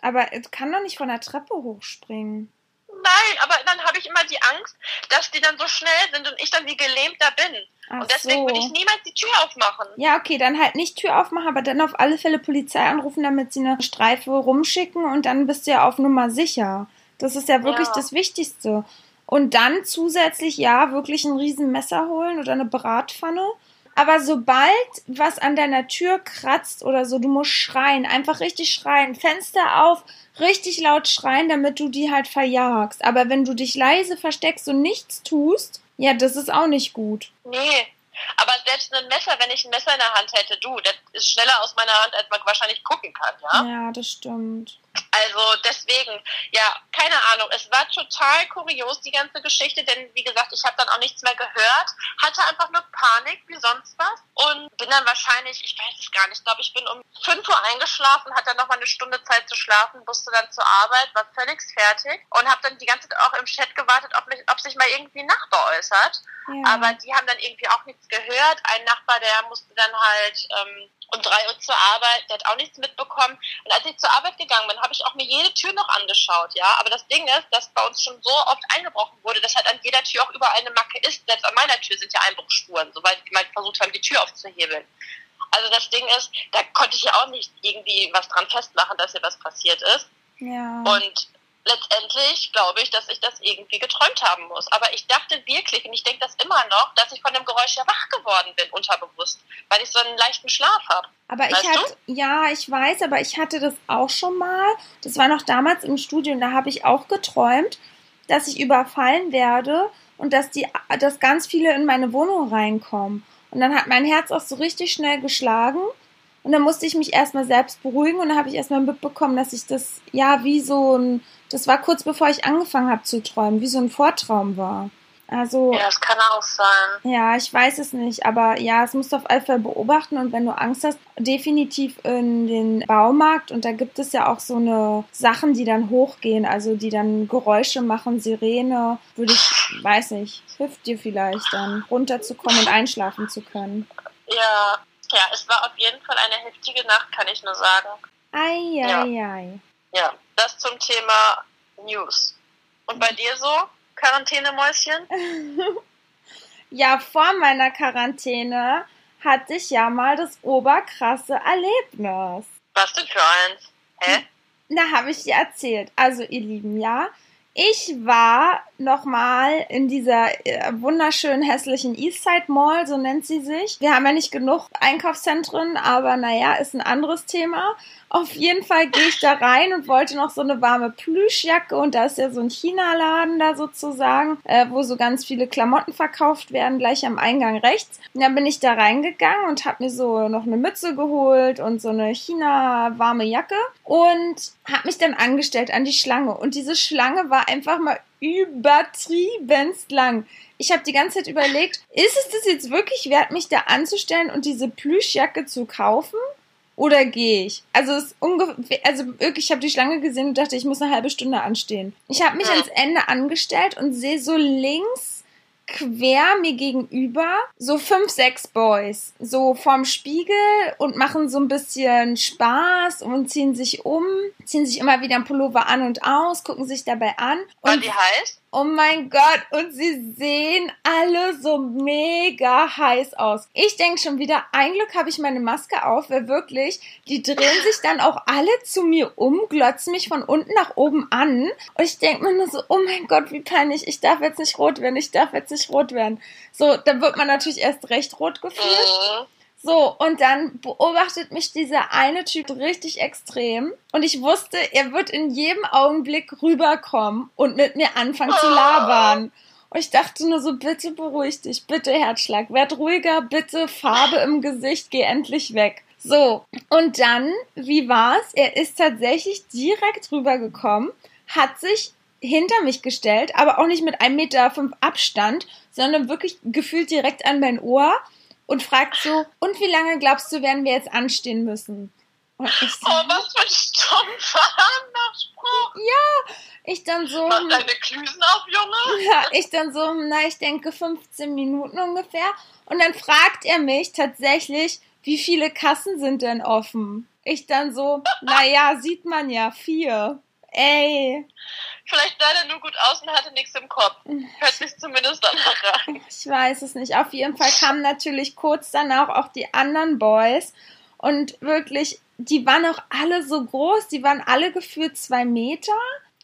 Aber es kann doch nicht von der Treppe hochspringen. Nein, aber dann habe ich immer die Angst, dass die dann so schnell sind und ich dann wie gelähmt da bin. Ach und deswegen so. würde ich niemals die Tür aufmachen. Ja, okay, dann halt nicht Tür aufmachen, aber dann auf alle Fälle Polizei anrufen, damit sie eine Streife rumschicken und dann bist du ja auf Nummer sicher. Das ist ja wirklich Ja. das Wichtigste. Und dann zusätzlich, ja, wirklich ein riesen Messer holen oder eine Bratpfanne. Aber sobald was an deiner Tür kratzt oder so, du musst schreien, einfach richtig schreien, Fenster auf, richtig laut schreien, damit du die halt verjagst. Aber wenn du dich leise versteckst und nichts tust, ja, das ist auch nicht gut. Nee. Aber selbst ein Messer, wenn ich ein Messer in der Hand hätte, du, das ist schneller aus meiner Hand, als man wahrscheinlich gucken kann, ja? Ja, das stimmt. Also deswegen, ja, keine Ahnung. Es war total kurios, die ganze Geschichte, denn wie gesagt, ich habe dann auch nichts mehr gehört, hatte einfach nur Panik wie sonst was und bin dann wahrscheinlich, ich weiß es gar nicht, ich glaube, ich bin um 5 Uhr eingeschlafen, hatte dann noch mal eine Stunde Zeit zu schlafen, musste dann zur Arbeit, war völlig fertig und habe dann die ganze Zeit auch im Chat gewartet, ob, mich, ob sich mal irgendwie ein Nachbar äußert. Ja. Aber die haben dann irgendwie auch nichts gehört. Ein Nachbar, der musste dann halt ähm, um drei Uhr zur Arbeit, der hat auch nichts mitbekommen. Und als ich zur Arbeit gegangen bin, habe ich auch mir jede Tür noch angeschaut, ja. Aber das Ding ist, dass bei uns schon so oft eingebrochen wurde, dass halt an jeder Tür auch überall eine Macke ist. Selbst an meiner Tür sind ja Einbruchsspuren, soweit die mal versucht haben, die Tür aufzuhebeln. Also das Ding ist, da konnte ich ja auch nicht irgendwie was dran festmachen, dass hier was passiert ist. ja. Und letztendlich glaube ich, dass ich das irgendwie geträumt haben muss. Aber ich dachte wirklich, und ich denke das immer noch, dass ich von dem Geräusch ja wach geworden bin, unterbewusst, weil ich so einen leichten Schlaf habe. Aber ich Weißt hatte, ja, ich weiß, aber ich hatte das auch schon mal. Das war noch damals im Studium, da habe ich auch geträumt, dass ich überfallen werde und dass die, dass ganz viele in meine Wohnung reinkommen. Und dann hat mein Herz auch so richtig schnell geschlagen. Und dann musste ich mich erstmal selbst beruhigen und dann habe ich erstmal mitbekommen, dass ich das, ja, wie so ein, das war kurz bevor ich angefangen habe zu träumen, wie so ein Vortraum war. Also, Ja, das kann auch sein. ja, ich weiß es nicht, aber ja, es musst du auf alle Fälle beobachten und wenn du Angst hast, definitiv in den Baumarkt und da gibt es ja auch so eine Sachen, die dann hochgehen, also die dann Geräusche machen, Sirene, würde ich, weiß nicht, hilft dir vielleicht dann runterzukommen und einschlafen zu können. Ja, ja, es war auf jeden Fall eine heftige Nacht, kann ich nur sagen. Ei, Ja. ei, ei. Ja, das zum Thema News. Und bei dir so, Quarantänemäuschen? Ja, vor meiner Quarantäne hatte ich ja mal das oberkrasse Erlebnis. Was denn für eins? Hä? Na, habe ich dir erzählt. Also, ihr Lieben, ja. Ich war nochmal in dieser äh, wunderschönen hässlichen Eastside Mall, so nennt sie sich. Wir haben ja nicht genug Einkaufszentren, aber naja, ist ein anderes Thema. Auf jeden Fall gehe ich da rein und wollte noch so eine warme Plüschjacke und da ist ja so ein China-Laden da sozusagen, äh, wo so ganz viele Klamotten verkauft werden, gleich am Eingang rechts. Und dann bin ich da reingegangen und habe mir so noch eine Mütze geholt und so eine China-warme Jacke und habe mich dann angestellt an die Schlange. Und diese Schlange war war einfach mal übertriebenst lang. Ich habe die ganze Zeit überlegt, ist es das jetzt wirklich wert, mich da anzustellen und diese Plüschjacke zu kaufen? Oder gehe ich? Also, es ist ungefähr, also wirklich, ich habe die Schlange gesehen und dachte, ich muss eine halbe Stunde anstehen. Ich habe mich ans Ende angestellt und sehe so links quer mir gegenüber so fünf, sechs Boys. So vorm Spiegel und machen so ein bisschen Spaß und ziehen sich um, ziehen sich immer wieder ein Pullover an und aus, gucken sich dabei an. War Und die heiß? Oh mein Gott, und sie sehen alle so mega heiß aus. Ich denke schon wieder, ein Glück habe ich meine Maske auf, weil wirklich, die drehen sich dann auch alle zu mir um, glotzen mich von unten nach oben an. Und ich denke mir nur so, oh mein Gott, wie peinlich, ich darf jetzt nicht rot werden, ich darf jetzt nicht rot werden. So, dann wird man natürlich erst recht rot gefühlt. So, und dann beobachtet mich dieser eine Typ richtig extrem. Und ich wusste, er wird in jedem Augenblick rüberkommen und mit mir anfangen zu labern. Und ich dachte nur so, bitte beruhig dich, bitte Herzschlag, werd ruhiger, bitte Farbe im Gesicht, geh endlich weg. So, und dann, wie war's? Er ist tatsächlich direkt rübergekommen, hat sich hinter mich gestellt, aber auch nicht mit einem Meter fünf Abstand, sondern wirklich gefühlt direkt an mein Ohr und fragt so, und wie lange glaubst du, werden wir jetzt anstehen müssen? Und ich, so, Oh, was für ein stumpfer Nachspruch. ich dann so, Mach deine Klüsen auf, Junge. ja, ich dann so, na, ich denke 15 Minuten ungefähr. Und dann fragt er mich tatsächlich, wie viele Kassen sind denn offen? Ich dann so, naja, sieht man ja, vier. Ey, Vielleicht sah der nur gut aus und hatte nichts im Kopf. Hört sich zumindest danach an. ich weiß es nicht. Auf jeden Fall kamen natürlich kurz danach auch die anderen Boys. Und wirklich, die waren auch alle so groß, die waren alle gefühlt zwei Meter.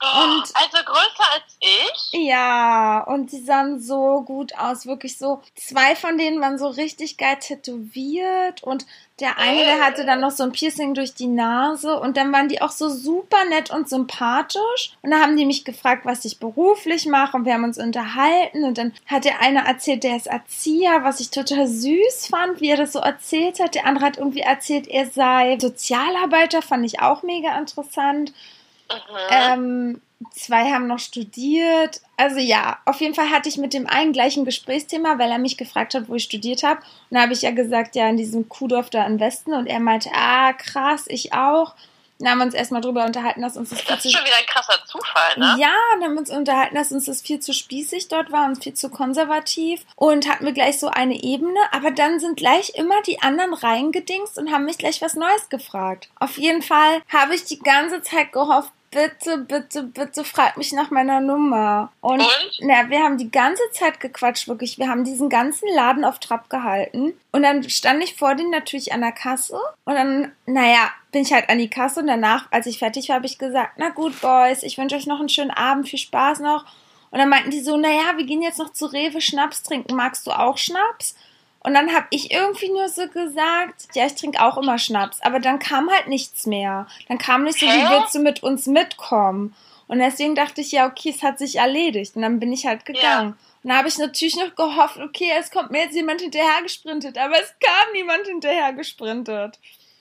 Und- also größer als ich? Ja, und die sahen so gut aus, wirklich so. Zwei von denen waren so richtig geil tätowiert und der eine, der hatte dann noch so ein Piercing durch die Nase und dann waren die auch so super nett und sympathisch und dann haben die mich gefragt, was ich beruflich mache und wir haben uns unterhalten und dann hat der eine erzählt, der ist Erzieher, was ich total süß fand, wie er das so erzählt hat. Der andere hat irgendwie erzählt, er sei Sozialarbeiter, fand ich auch mega interessant. Ähm, zwei haben noch studiert. Also ja, auf jeden Fall hatte ich mit dem einen gleichen Gesprächsthema, weil er mich gefragt hat, wo ich studiert habe. Und da habe ich ja gesagt, ja, in diesem Kuhdorf da im Westen. Und er meinte, ah, krass, ich auch. Dann haben wir uns erstmal drüber unterhalten, dass uns das viel das ist schon wieder ein krasser Zufall, ne? ja, dann haben wir uns unterhalten, dass uns das viel zu spießig dort war und viel zu konservativ und hatten wir gleich so eine Ebene, aber dann sind gleich immer die anderen reingedingst und haben mich gleich was Neues gefragt. Auf jeden Fall habe ich die ganze Zeit gehofft, bitte, bitte, bitte frag mich nach meiner Nummer. Und, Und? na, wir haben die ganze Zeit gequatscht, wirklich. Wir haben diesen ganzen Laden auf Trab gehalten. Und dann stand ich vor denen natürlich an der Kasse. Und dann, naja, bin ich halt an die Kasse. Und danach, als ich fertig war, habe ich gesagt, na gut, Boys, ich wünsche euch noch einen schönen Abend, viel Spaß noch. Und dann meinten die so, naja, wir gehen jetzt noch zu Rewe Schnaps trinken. Magst du auch Schnaps? Und dann habe ich irgendwie nur so gesagt, ja, ich trinke auch immer Schnaps. Aber dann kam halt nichts mehr. Dann kam nicht so, wie Hä? willst du mit uns mitkommen? Und deswegen dachte ich, ja, okay, es hat sich erledigt. Und dann bin ich halt gegangen. Und da habe ich natürlich noch gehofft, okay, es kommt mir jetzt jemand hinterher gesprintet. Aber es kam niemand hinterher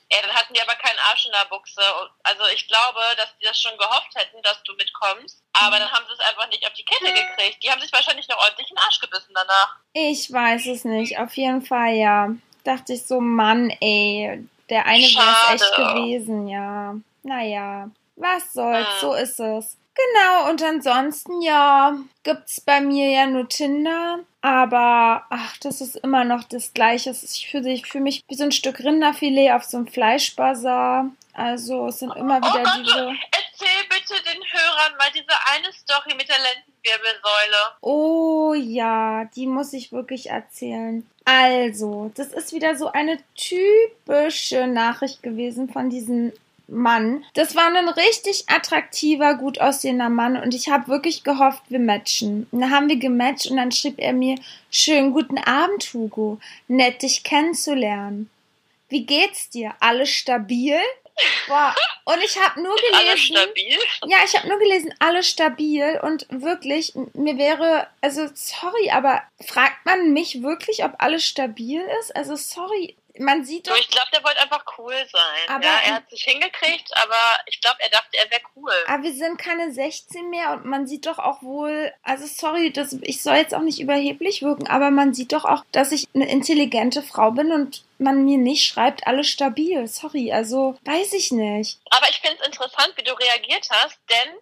Ey, dann hatten die aber keinen Arsch in der Buchse. Also ich glaube, dass die das schon gehofft hätten, dass du mitkommst. Aber dann haben sie es einfach nicht auf die Kette gekriegt. Die haben sich wahrscheinlich noch ordentlich in den Arsch gebissen danach. Ich weiß es nicht. Auf jeden Fall, ja. Dachte ich so, Mann, ey. Der eine wäre es echt gewesen, ja. Naja, was soll's, Hm. so ist es. Genau, und ansonsten, ja, gibt's bei mir ja nur Tinder. Aber, ach, das ist immer noch das Gleiche. Es Ich fühle ich fühl mich wie so ein Stück Rinderfilet auf so einem Fleischbazar. Also, es sind immer Oh wieder Gott, diese... erzähl bitte den Hörern mal diese eine Story mit der Lendenwirbelsäule. Oh ja, die muss ich wirklich erzählen. Also, das ist wieder so eine typische Nachricht gewesen von diesem Mann. Das war ein richtig attraktiver, gut aussehender Mann und ich habe wirklich gehofft, wir matchen. Und dann haben wir gematcht und dann schrieb er mir, schönen guten Abend, Hugo. Nett, dich kennenzulernen. Wie geht's dir? Alles stabil? Boah. Und ich habe nur gelesen. Alles stabil? Ja, ich habe nur gelesen, alles stabil und wirklich, mir wäre, also sorry, aber fragt man mich wirklich, ob alles stabil ist? Also sorry, man sieht So, doch, ich glaube, der wollte einfach cool sein. Aber- ja, er hat sich hingekriegt, aber ich glaube, er dachte, er wäre cool. aber wir sind keine 16 mehr und man sieht doch auch wohl, also sorry, das, ich soll jetzt auch nicht überheblich wirken, aber man sieht doch auch, dass ich eine intelligente Frau bin und man mir nicht schreibt, alles stabil. Sorry, also weiß ich nicht. Aber ich finde es interessant, wie du reagiert hast, denn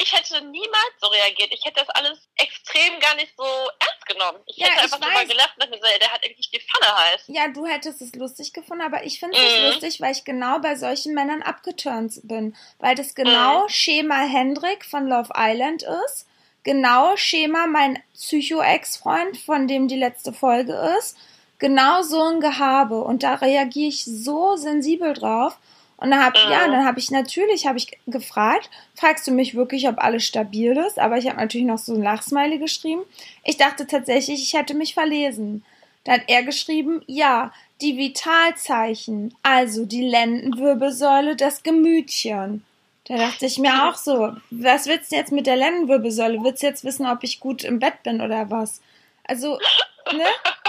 ich hätte niemals so reagiert. Ich hätte das alles extrem gar nicht so ernst genommen. Ich hätte einfach weiß. drüber gelacht und so, der hat eigentlich die Pfanne heiß. Ja, du hättest es lustig gefunden, aber ich finde es Mhm. lustig, weil ich genau bei solchen Männern abgeturnt bin. Weil das genau Mhm. Schema Hendrik von Love Island ist. Genau Schema mein Psycho-Ex-Freund, von dem die letzte Folge ist. Genau so ein Gehabe. Und da reagiere ich so sensibel drauf. Und dann hab, Mhm. ja, dann habe ich natürlich, habe ich gefragt, fragst du mich wirklich, ob alles stabil ist? Aber ich habe natürlich noch so ein Lachsmiley geschrieben. Ich dachte tatsächlich, ich hätte mich verlesen. Da hat er geschrieben, ja, die Vitalzeichen, also die Lendenwirbelsäule, das Gemütchen. Da dachte ich mir auch so, was willst du jetzt mit der Lendenwirbelsäule? Willst du jetzt wissen, ob ich gut im Bett bin oder was? Also, ne?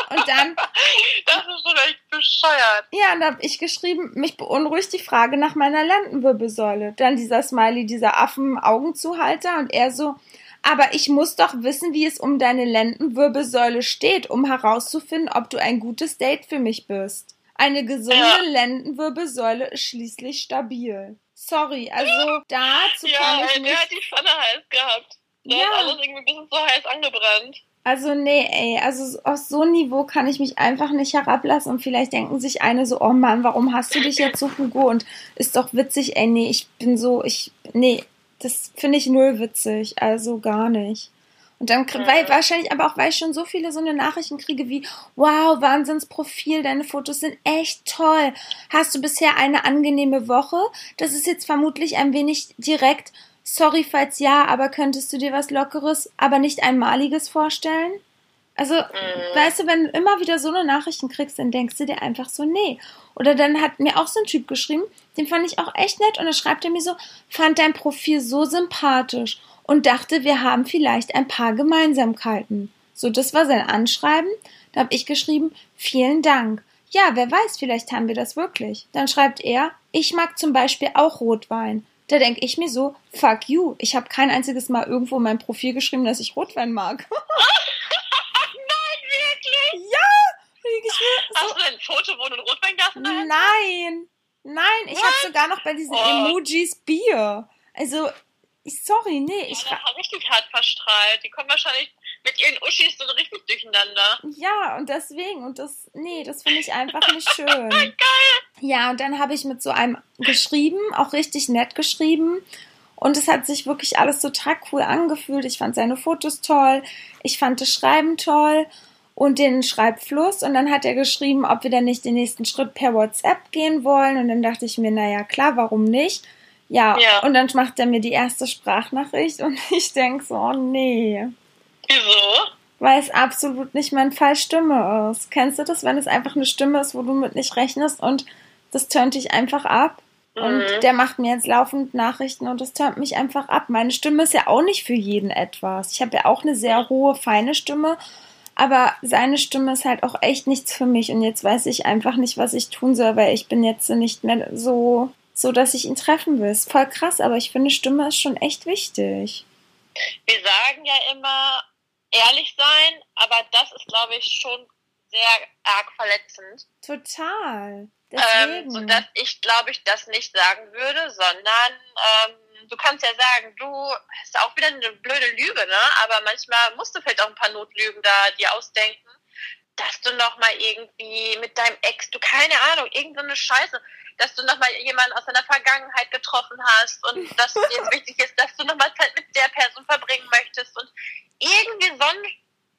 Und dann, Das ist schon echt bescheuert. ja, und da habe ich geschrieben, mich beunruhigt die Frage nach meiner Lendenwirbelsäule. Dann dieser Smiley, dieser Affen-Augenzuhalter und er so, aber ich muss doch wissen, wie es um deine Lendenwirbelsäule steht, um herauszufinden, ob du ein gutes Date für mich bist. Eine gesunde Ja. Lendenwirbelsäule ist schließlich stabil. Sorry, also dazu Ja, kann ich ey, der nicht. hat die Pfanne heiß gehabt. Der Ja. hat alles irgendwie ein bisschen zu heiß angebrannt. Also nee, ey, also auf so ein Niveau kann ich mich einfach nicht herablassen und vielleicht denken sich eine so, oh Mann, warum hast du dich jetzt so Hugo und ist doch witzig, ey, nee, ich bin so, ich, nee, das finde ich null witzig, also gar nicht. Und dann, Mhm. weil wahrscheinlich aber auch, weil ich schon so viele so eine Nachrichten kriege wie, wow, Wahnsinnsprofil, deine Fotos sind echt toll. Hast du bisher eine angenehme Woche? Das ist jetzt vermutlich ein wenig direkt, sorry, falls ja, aber könntest du dir was Lockeres, aber nicht Einmaliges vorstellen? Also, weißt du, wenn du immer wieder so eine Nachrichten kriegst, dann denkst du dir einfach so, nee. Oder dann hat mir auch so ein Typ geschrieben, den fand ich auch echt nett und dann schreibt er mir so, fand dein Profil so sympathisch und dachte, wir haben vielleicht ein paar Gemeinsamkeiten. So, das war sein Anschreiben. Da habe ich geschrieben, vielen Dank. Ja, wer weiß, vielleicht haben wir das wirklich. Dann schreibt er, ich mag zum Beispiel auch Rotwein. Da denke ich mir so, fuck you. Ich habe kein einziges Mal irgendwo in meinem Profil geschrieben, dass ich Rotwein mag. Nein, wirklich? Denk ich mir so, Hast du ein Foto, wo du ein Rotweinglas Hand Nein, nein, ich habe sogar noch bei diesen Oh. Emojis Bier. Also, ich, sorry, nee, ich, Ja, richtig hart verstrahlt. Die kommen wahrscheinlich mit ihren Uschis so richtig durcheinander. ja, und deswegen, und das, nee, das finde ich einfach nicht schön. Geil. Ja, und dann habe ich mit so einem geschrieben, auch richtig nett geschrieben. Und es hat sich wirklich alles total cool angefühlt. Ich fand seine Fotos toll. Ich fand das Schreiben toll und den Schreibfluss. Und dann hat er geschrieben, ob wir dann nicht den nächsten Schritt per WhatsApp gehen wollen. Und dann dachte ich mir, naja, klar, warum nicht? Ja, Ja. und dann macht er mir die erste Sprachnachricht und ich denke so, oh nee. Wieso? Weil es absolut nicht mein Fall Stimme ist. Kennst du das, wenn es einfach eine Stimme ist, wo du mit nicht rechnest und das tönt dich einfach ab? Und Mhm. der macht mir jetzt laufend Nachrichten und das tönt mich einfach ab. Meine Stimme ist ja auch nicht für jeden etwas. Ich habe ja auch eine sehr hohe, feine Stimme, aber seine Stimme ist halt auch echt nichts für mich. Und jetzt weiß ich einfach nicht, was ich tun soll, weil ich bin jetzt nicht mehr so, so dass ich ihn treffen will. Ist voll krass, aber ich finde, Stimme ist schon echt wichtig. Wir sagen ja immer, ehrlich sein, aber das ist, glaube ich, schon sehr arg verletzend. Total. Ähm, Deswegen. sodass ich, glaube ich, das nicht sagen würde, sondern ähm, du kannst ja sagen, du hast auch wieder eine blöde Lüge, ne? Aber manchmal musst du vielleicht auch ein paar Notlügen da dir ausdenken, dass du noch mal irgendwie mit deinem Ex, du keine Ahnung, irgendeine Scheiße, dass du noch mal jemanden aus deiner Vergangenheit getroffen hast und dass es dir wichtig ist, dass du noch mal Zeit mit der Person verbringen möchtest und irgendwie so ein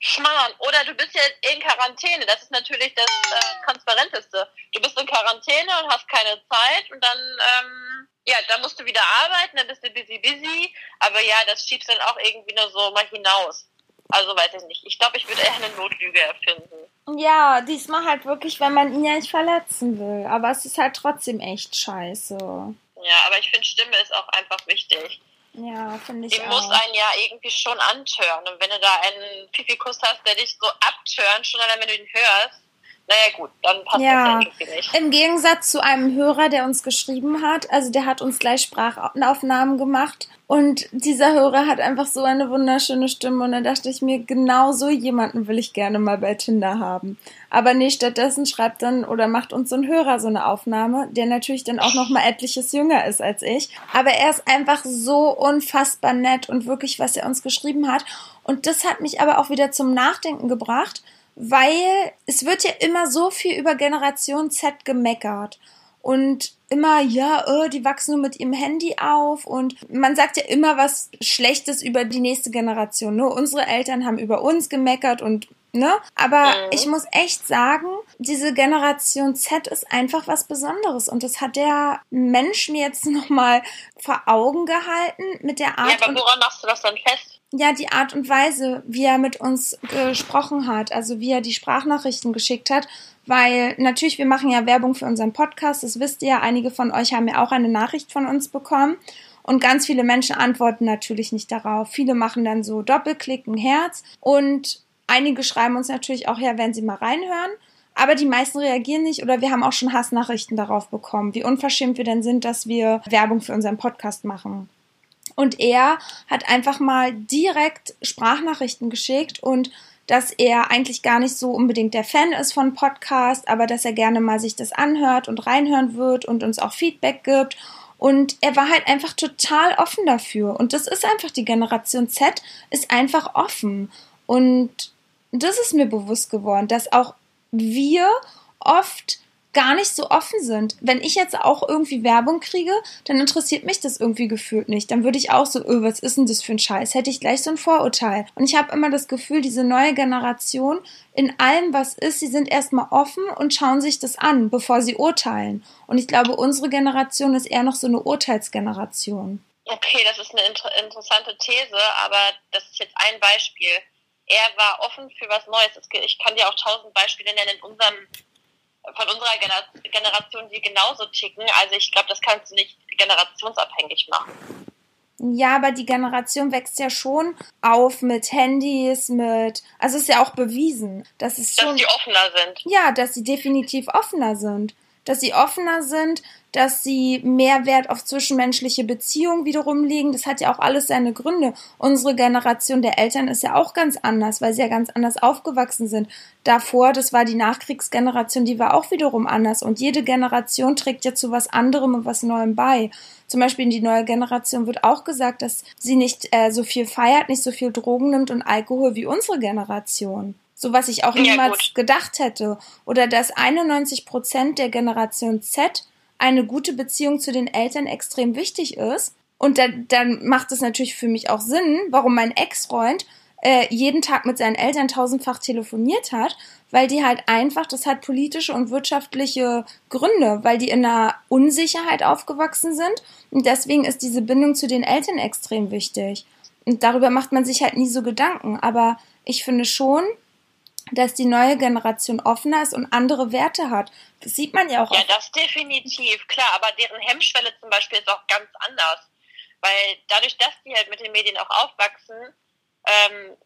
Schmarrn. Oder du bist jetzt in Quarantäne. Das ist natürlich das äh, Transparenteste. Du bist in Quarantäne und hast keine Zeit und dann, ähm, ja, dann musst du wieder arbeiten, dann bist du busy, busy. Aber ja, das schiebst dann auch irgendwie nur so mal hinaus. Also weiß ich nicht. Ich glaube, ich würde eher eine Notlüge erfinden. Ja, diesmal halt wirklich, wenn man ihn ja nicht verletzen will. Aber es ist halt trotzdem echt scheiße. Ja, aber ich finde, Stimme ist auch einfach wichtig. Ja, finde ich Die muss auch. einen ja irgendwie schon antören. Und wenn du da einen Fifikus hast, der dich so abtönt, schon allein wenn du ihn hörst, Naja gut, dann passt Ja. das ja irgendwie nicht. Im Gegensatz zu einem Hörer, der uns geschrieben hat, also der hat uns gleich Sprachaufnahmen gemacht und dieser Hörer hat einfach so eine wunderschöne Stimme und da dachte ich mir, genau so jemanden will ich gerne mal bei Tinder haben. Aber nee, stattdessen schreibt dann oder macht uns so ein Hörer so eine Aufnahme, der natürlich dann auch noch mal etliches jünger ist als ich. Aber er ist einfach so unfassbar nett und wirklich, was er uns geschrieben hat. Und das hat mich aber auch wieder zum Nachdenken gebracht, weil es wird ja immer so viel über Generation Z gemeckert und immer, ja, äh, die wachsen nur mit ihrem Handy auf und man sagt ja immer was Schlechtes über die nächste Generation. Nur unsere Eltern haben über uns gemeckert und Ne? Aber Mhm. ich muss echt sagen, diese Generation Z ist einfach was Besonderes. Und das hat der Mensch mir jetzt nochmal vor Augen gehalten mit der Ja, Art aber und woran machst du das dann fest? Ja, die Art und Weise, wie er mit uns gesprochen hat, also wie er die Sprachnachrichten geschickt hat, weil natürlich, wir machen ja Werbung für unseren Podcast, das wisst ihr einige von euch haben ja auch eine Nachricht von uns bekommen und ganz viele Menschen antworten natürlich nicht darauf. Viele machen dann so Doppelklick, ein Herz und einige schreiben uns natürlich auch, ja, wenn sie mal reinhören. Aber die meisten reagieren nicht oder wir haben auch schon Hassnachrichten darauf bekommen, wie unverschämt wir denn sind, dass wir Werbung für unseren Podcast machen. Und er hat einfach mal direkt Sprachnachrichten geschickt und dass er eigentlich gar nicht so unbedingt der Fan ist von Podcast, aber dass er gerne mal sich das anhört und reinhören wird und uns auch Feedback gibt. Und er war halt einfach total offen dafür. Und das ist einfach die Generation Z, ist einfach offen. Und das ist mir bewusst geworden, dass auch wir oft gar nicht so offen sind. Wenn ich jetzt auch irgendwie Werbung kriege, dann interessiert mich das irgendwie gefühlt nicht. Dann würde ich auch so, öh, was ist denn das für ein Scheiß? Hätte ich gleich so ein Vorurteil. Und ich habe immer das Gefühl, diese neue Generation, in allem, was ist, sie sind erstmal offen und schauen sich das an, bevor sie urteilen. Und ich glaube, unsere Generation ist eher noch so eine Urteilsgeneration. Okay, das ist eine inter interessante These, aber das ist jetzt ein Beispiel. Er war offen für was Neues. Ich kann dir auch tausend Beispiele nennen in unserem, von unserer Gener Generation, die genauso ticken. Also ich glaube, das kannst du nicht generationsabhängig machen. Ja, aber die Generation wächst ja schon auf mit Handys, mit, also ist ja auch bewiesen, dass es Dass schon, die offener sind. ja, dass sie definitiv offener sind, dass sie offener sind, dass sie mehr Wert auf zwischenmenschliche Beziehungen wiederum legen. Das hat ja auch alles seine Gründe. Unsere Generation der Eltern ist ja auch ganz anders, weil sie ja ganz anders aufgewachsen sind. Davor, das war die Nachkriegsgeneration, die war auch wiederum anders. Und jede Generation trägt ja zu was anderem und was Neuem bei. Zum Beispiel in die neue Generation wird auch gesagt, dass sie nicht äh, so viel feiert, nicht so viel Drogen nimmt und Alkohol wie unsere Generation. So was ich auch Ja, niemals gut. gedacht hätte. Oder dass 91 Prozent der Generation Z eine gute Beziehung zu den Eltern extrem wichtig ist. Und dann, dann macht es natürlich für mich auch Sinn, warum mein Ex-Freund äh, jeden Tag mit seinen Eltern tausendfach telefoniert hat, weil die halt einfach, das hat politische und wirtschaftliche Gründe, weil die in einer Unsicherheit aufgewachsen sind. Und deswegen ist diese Bindung zu den Eltern extrem wichtig. Und darüber macht man sich halt nie so Gedanken. Aber ich finde schon, dass die neue Generation offener ist und andere Werte hat. Das sieht man ja auch. Ja, das definitiv, klar, aber deren Hemmschwelle zum Beispiel ist auch ganz anders. Weil dadurch, dass die halt mit den Medien auch aufwachsen, ähm,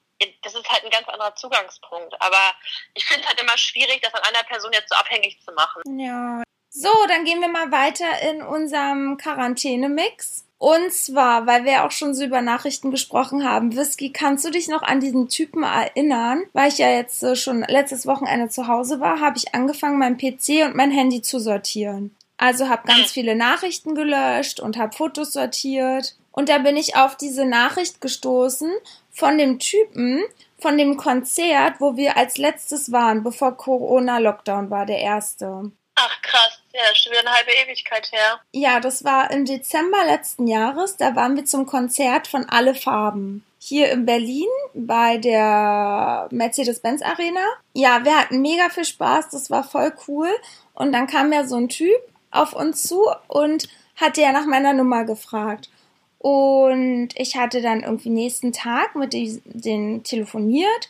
das ist halt ein ganz anderer Zugangspunkt. Aber ich finde es halt immer schwierig, das an einer Person jetzt so abhängig zu machen. Ja. So, dann gehen wir mal weiter in unserem Quarantäne-Mix. Und zwar, weil wir auch schon so über Nachrichten gesprochen haben, Whisky, kannst du dich noch an diesen Typen erinnern? Weil ich ja jetzt äh, schon letztes Wochenende zu Hause war, habe ich angefangen, mein PC und mein Handy zu sortieren. Also habe ganz viele Nachrichten gelöscht und habe Fotos sortiert. Und da bin ich auf diese Nachricht gestoßen von dem Typen, von dem Konzert, wo wir als letztes waren, bevor Corona-Lockdown war, der erste. Ach krass, ja, schon wieder eine halbe Ewigkeit her. Ja, das war im Dezember letzten Jahres. Da waren wir zum Konzert von Alle Farben. Hier in Berlin bei der Mercedes-Benz Arena. Ja, wir hatten mega viel Spaß. Das war voll cool. Und dann kam ja so ein Typ auf uns zu und hatte ja nach meiner Nummer gefragt. Und ich hatte dann irgendwie nächsten Tag mit die- den telefoniert.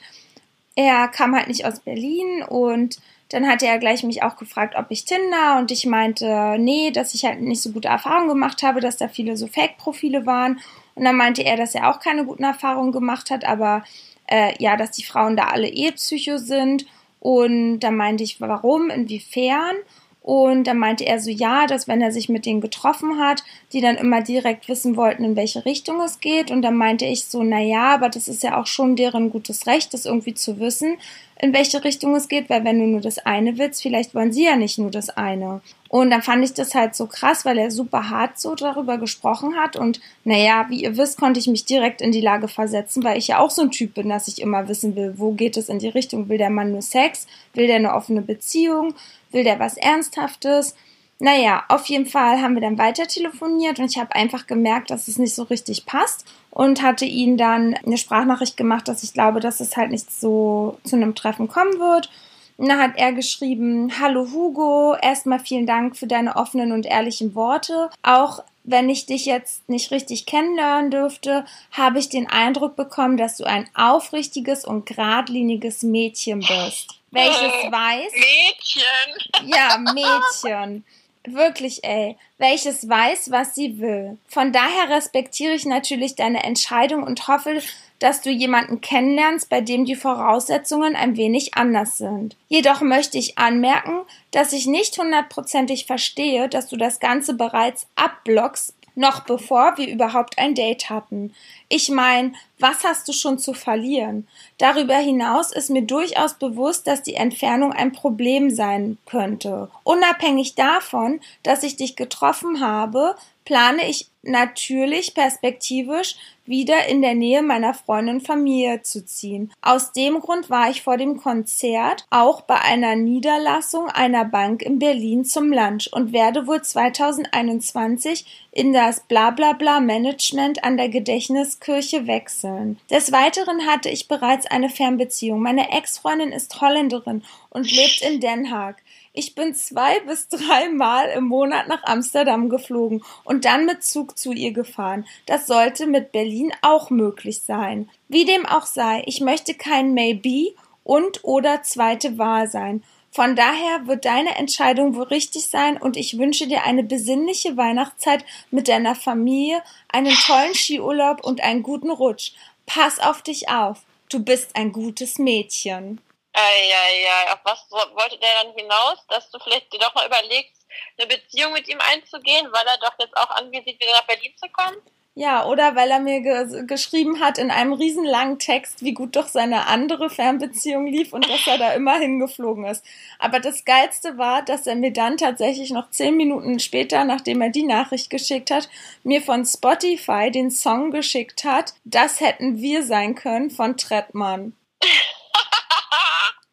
Er kam halt nicht aus Berlin und dann hatte er gleich mich auch gefragt, ob ich Tinder und ich meinte, nee, dass ich halt nicht so gute Erfahrungen gemacht habe, dass da viele so Fake-Profile waren. Und dann meinte er, dass er auch keine guten Erfahrungen gemacht hat, aber äh, ja, dass die Frauen da alle eh Psycho sind Und da meinte ich, warum, inwiefern? Und dann meinte er so, ja, dass wenn er sich mit denen getroffen hat, die dann immer direkt wissen wollten, in welche Richtung es geht. Und dann meinte ich so, na ja, aber das ist ja auch schon deren gutes Recht, das irgendwie zu wissen, in welche Richtung es geht, weil wenn du nur das eine willst, vielleicht wollen sie ja nicht nur das eine. Und dann fand ich das halt so krass, weil er super hart so darüber gesprochen hat. Und naja, wie ihr wisst, konnte ich mich direkt in die Lage versetzen, weil ich ja auch so ein Typ bin, dass ich immer wissen will, wo geht es in die Richtung? Will der Mann nur Sex? Will der eine offene Beziehung? will der was Ernsthaftes? Naja, auf jeden Fall haben wir dann weiter telefoniert und ich habe einfach gemerkt, dass es nicht so richtig passt und hatte ihn dann eine Sprachnachricht gemacht, dass ich glaube, dass es halt nicht so zu einem Treffen kommen wird. Und dann hat er geschrieben, Hallo Hugo, erstmal vielen Dank für deine offenen und ehrlichen Worte. Auch wenn ich dich jetzt nicht richtig kennenlernen dürfte, habe ich den Eindruck bekommen, dass du ein aufrichtiges und geradliniges Mädchen bist welches weiß. Mädchen. Ja, Mädchen. Wirklich, ey. Welches weiß, was sie will. Von daher respektiere ich natürlich deine Entscheidung und hoffe, dass du jemanden kennenlernst, bei dem die Voraussetzungen ein wenig anders sind. Jedoch möchte ich anmerken, dass ich nicht hundertprozentig verstehe, dass du das Ganze bereits abblockst, noch bevor wir überhaupt ein Date hatten. Ich meine, was hast du schon zu verlieren? Darüber hinaus ist mir durchaus bewusst, dass die Entfernung ein Problem sein könnte. Unabhängig davon, dass ich dich getroffen habe, plane ich natürlich perspektivisch wieder in der Nähe meiner Freundin Familie zu ziehen. Aus dem Grund war ich vor dem Konzert auch bei einer Niederlassung einer Bank in Berlin zum Lunch und werde wohl 2021 in das Blablabla Management an der Gedächtniskirche wechseln. Des Weiteren hatte ich bereits eine Fernbeziehung. Meine Ex-Freundin ist Holländerin und lebt in Den Haag. Ich bin zwei bis dreimal im Monat nach Amsterdam geflogen und dann mit Zug zu ihr gefahren. Das sollte mit Berlin auch möglich sein. Wie dem auch sei, ich möchte kein Maybe und oder zweite Wahl sein. Von daher wird deine Entscheidung wohl richtig sein und ich wünsche dir eine besinnliche Weihnachtszeit mit deiner Familie, einen tollen Skiurlaub und einen guten Rutsch. Pass auf dich auf. Du bist ein gutes Mädchen. Eieiei, auf was wollte der dann hinaus, dass du vielleicht dir doch mal überlegst, eine Beziehung mit ihm einzugehen, weil er doch jetzt auch anvisiert, wieder nach Berlin zu kommen? Ja, oder weil er mir ge geschrieben hat in einem riesenlangen Text, wie gut doch seine andere Fernbeziehung lief und dass er da immer hingeflogen ist. Aber das Geilste war, dass er mir dann tatsächlich noch zehn Minuten später, nachdem er die Nachricht geschickt hat, mir von Spotify den Song geschickt hat, Das hätten wir sein können von Trettmann.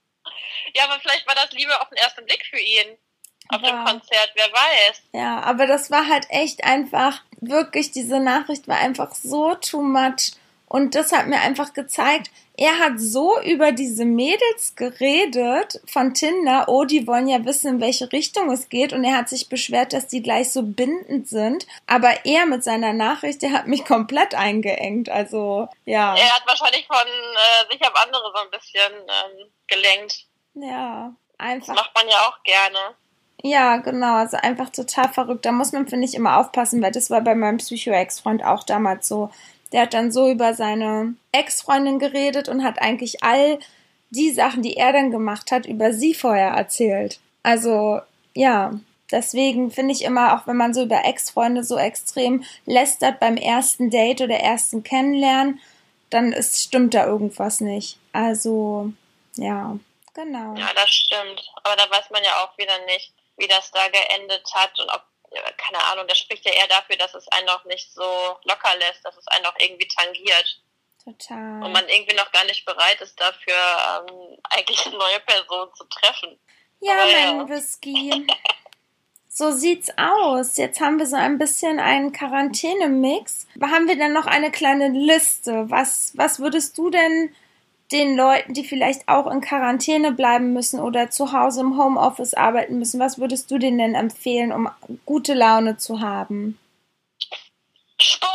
Ja, aber vielleicht war das Liebe auf den ersten Blick für ihn. Auf ja. dem Konzert, wer weiß. Ja, aber das war halt echt einfach, wirklich, diese Nachricht war einfach so too much. Und das hat mir einfach gezeigt, er hat so über diese Mädels geredet von Tinder, oh, die wollen ja wissen, in welche Richtung es geht. Und er hat sich beschwert, dass die gleich so bindend sind. Aber er mit seiner Nachricht, der hat mich komplett eingeengt. Also, ja. Er hat wahrscheinlich von äh, sich auf andere so ein bisschen ähm, gelenkt. Ja, einfach. Das macht man ja auch gerne. Ja, genau, also einfach total verrückt. Da muss man, finde ich, immer aufpassen, weil das war bei meinem Psycho-Ex-Freund auch damals so. Der hat dann so über seine Ex-Freundin geredet und hat eigentlich all die Sachen, die er dann gemacht hat, über sie vorher erzählt. Also, ja, deswegen finde ich immer, auch wenn man so über Ex-Freunde so extrem lästert beim ersten Date oder ersten Kennenlernen, dann ist, stimmt da irgendwas nicht. Also, ja. Genau. Ja, das stimmt. Aber da weiß man ja auch wieder nicht, wie das da geendet hat und ob, keine Ahnung, das spricht ja eher dafür, dass es einen noch nicht so locker lässt, dass es einen noch irgendwie tangiert. Total. Und man irgendwie noch gar nicht bereit ist dafür, ähm, eigentlich eine neue Person zu treffen. Ja, Aber, mein ja. Whisky. So sieht's aus. Jetzt haben wir so ein bisschen einen Quarantänemix. Haben wir dann noch eine kleine Liste? Was, was würdest du denn den Leuten, die vielleicht auch in Quarantäne bleiben müssen oder zu Hause im Homeoffice arbeiten müssen, was würdest du denen denn empfehlen, um gute Laune zu haben? Sport!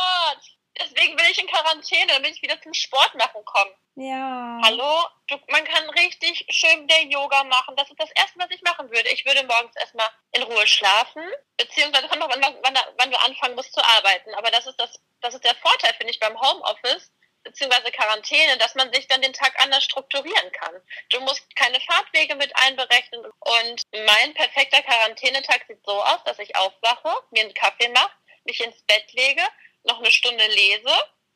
Deswegen will ich in Quarantäne, damit ich wieder zum Sport machen komme. Ja. Hallo? Du, man kann richtig schön der Yoga machen. Das ist das Erste, was ich machen würde. Ich würde morgens erstmal in Ruhe schlafen, beziehungsweise kommt noch, wann, wann, wann du anfangen musst zu arbeiten. Aber das ist das, das ist der Vorteil, finde ich, beim Homeoffice beziehungsweise Quarantäne, dass man sich dann den Tag anders strukturieren kann. Du musst keine Fahrtwege mit einberechnen. Und mein perfekter Quarantänetag sieht so aus, dass ich aufwache, mir einen Kaffee mache, mich ins Bett lege, noch eine Stunde lese,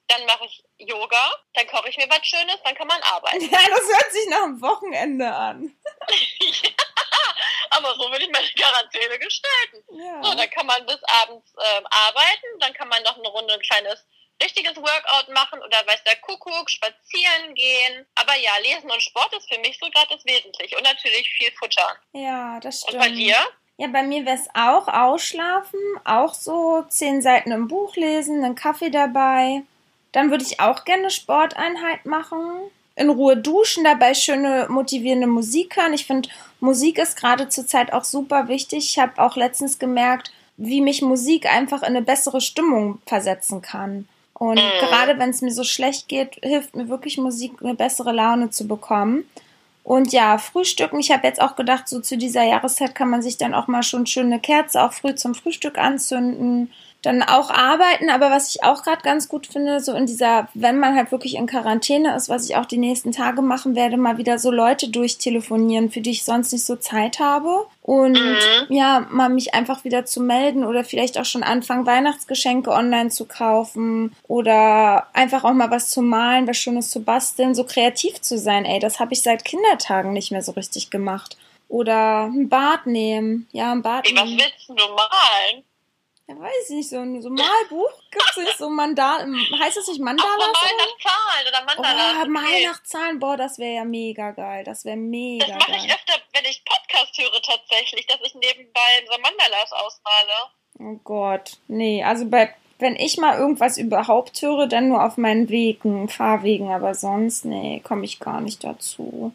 dann mache ich Yoga, dann koche ich mir was Schönes, dann kann man arbeiten. Ja, das hört sich nach einem Wochenende an. Aber so will ich meine Quarantäne gestalten. Ja. So, dann kann man bis abends ähm, arbeiten, dann kann man noch eine Runde ein kleines richtiges Workout machen oder weiß der Kuckuck, spazieren gehen. Aber ja, Lesen und Sport ist für mich so gerade das Wesentliche. Und natürlich viel Futter. ja, das Und stimmt. bei dir? Ja, bei mir wäre es auch ausschlafen, auch so zehn Seiten im Buch lesen, einen Kaffee dabei. Dann würde ich auch gerne eine Sporteinheit machen. In Ruhe duschen, dabei schöne motivierende Musik hören. Ich finde, Musik ist gerade zur Zeit auch super wichtig. Ich habe auch letztens gemerkt, wie mich Musik einfach in eine bessere Stimmung versetzen kann. Und Mhm. gerade wenn es mir so schlecht geht, hilft mir wirklich Musik, eine bessere Laune zu bekommen. Und ja, Frühstücken. Ich habe jetzt auch gedacht, so zu dieser Jahreszeit kann man sich dann auch mal schon schön eine Kerze auch früh zum Frühstück anzünden. Dann auch arbeiten, aber was ich auch gerade ganz gut finde, so in dieser, wenn man halt wirklich in Quarantäne ist, was ich auch die nächsten Tage machen werde, mal wieder so Leute durchtelefonieren, für die ich sonst nicht so Zeit habe. Und Mhm. ja, mal mich einfach wieder zu melden oder vielleicht auch schon anfangen, Weihnachtsgeschenke online zu kaufen oder einfach auch mal was zu malen, was Schönes zu basteln, so kreativ zu sein, ey, das habe ich seit Kindertagen nicht mehr so richtig gemacht. Oder ein Bad nehmen. Ja, ein Bad Ey, was nehmen. willst du malen? Ja, weiß ich nicht, so ein so ein Malbuch? Gibt's nicht so Mandal, heißt das nicht Ach, Mandalas? so mal oder? Mandalas. Oh, mal okay. nach Zahlen, boah, das wäre ja mega geil. Das wäre mega Das mache ich geil. öfter, wenn ich Podcast höre tatsächlich, dass ich nebenbei so Mandalas ausmale. Oh Gott, nee, also bei, wenn ich mal irgendwas überhaupt höre, dann nur auf meinen Wegen, Fahrwegen, aber sonst, nee, komme ich gar nicht dazu.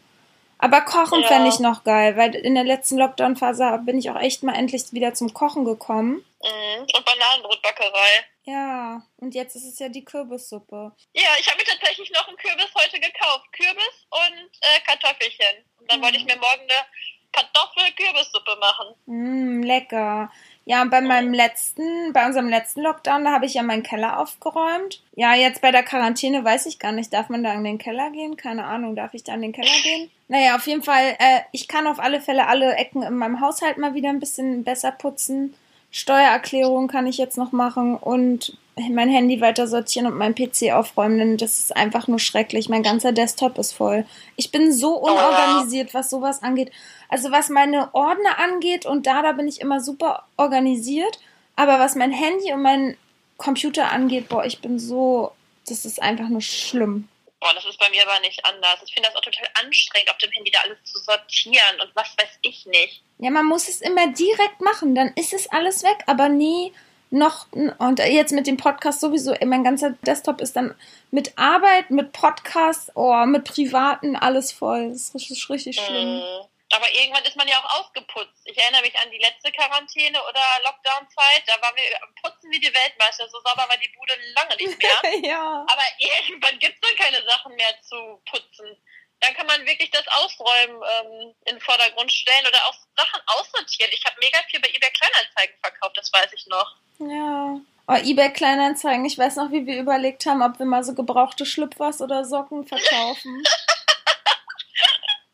Aber Kochen Ja. fände ich noch geil, weil in der letzten Lockdown-Phase bin ich auch echt mal endlich wieder zum Kochen gekommen. Mhm. Und Bananenbrotbackerei. Ja, und jetzt ist es ja die Kürbissuppe. Ja, ich habe mir tatsächlich noch einen Kürbis heute gekauft. Kürbis und äh, Kartoffelchen. Und dann Mhm. wollte ich mir morgen eine Kartoffel-Kürbissuppe machen. Mm, lecker. Ja, und bei meinem letzten, bei unserem letzten Lockdown, da habe ich ja meinen Keller aufgeräumt. Ja, jetzt bei der Quarantäne weiß ich gar nicht, darf man da in den Keller gehen? Keine Ahnung, darf ich da in den Keller gehen? Naja, auf jeden Fall, äh, ich kann auf alle Fälle alle Ecken in meinem Haushalt mal wieder ein bisschen besser putzen. Steuererklärung kann ich jetzt noch machen und mein Handy weiter sortieren und mein PC aufräumen, denn das ist einfach nur schrecklich. Mein ganzer Desktop ist voll. Ich bin so unorganisiert, was sowas angeht. Also was meine Ordner angeht und da, da bin ich immer super organisiert. Aber was mein Handy und mein Computer angeht, boah, ich bin so, das ist einfach nur schlimm. Boah, das ist bei mir aber nicht anders. Ich finde das auch total anstrengend, auf dem Handy da alles zu sortieren und was weiß ich nicht. Ja, man muss es immer direkt machen, dann ist es alles weg, aber nie noch, und jetzt mit dem Podcast sowieso, mein ganzer Desktop ist dann mit Arbeit, mit Podcast, oh, mit Privaten, alles voll. Das ist richtig, richtig schlimm. Mhm. Aber irgendwann ist man ja auch aufgeputzt. Ich erinnere mich an die letzte Quarantäne oder Lockdown-Zeit. Da waren wir am Putzen wie die Weltmeister. So sauber war die Bude lange nicht mehr. ja. Aber irgendwann gibt es dann keine Sachen mehr zu putzen. Dann kann man wirklich das Ausräumen ähm, in den Vordergrund stellen oder auch Sachen aussortieren. Ich habe mega viel bei eBay Kleinanzeigen verkauft, das weiß ich noch. Ja. Oh, eBay Kleinanzeigen. Ich weiß noch, wie wir überlegt haben, ob wir mal so gebrauchte Schlüpfers oder Socken verkaufen.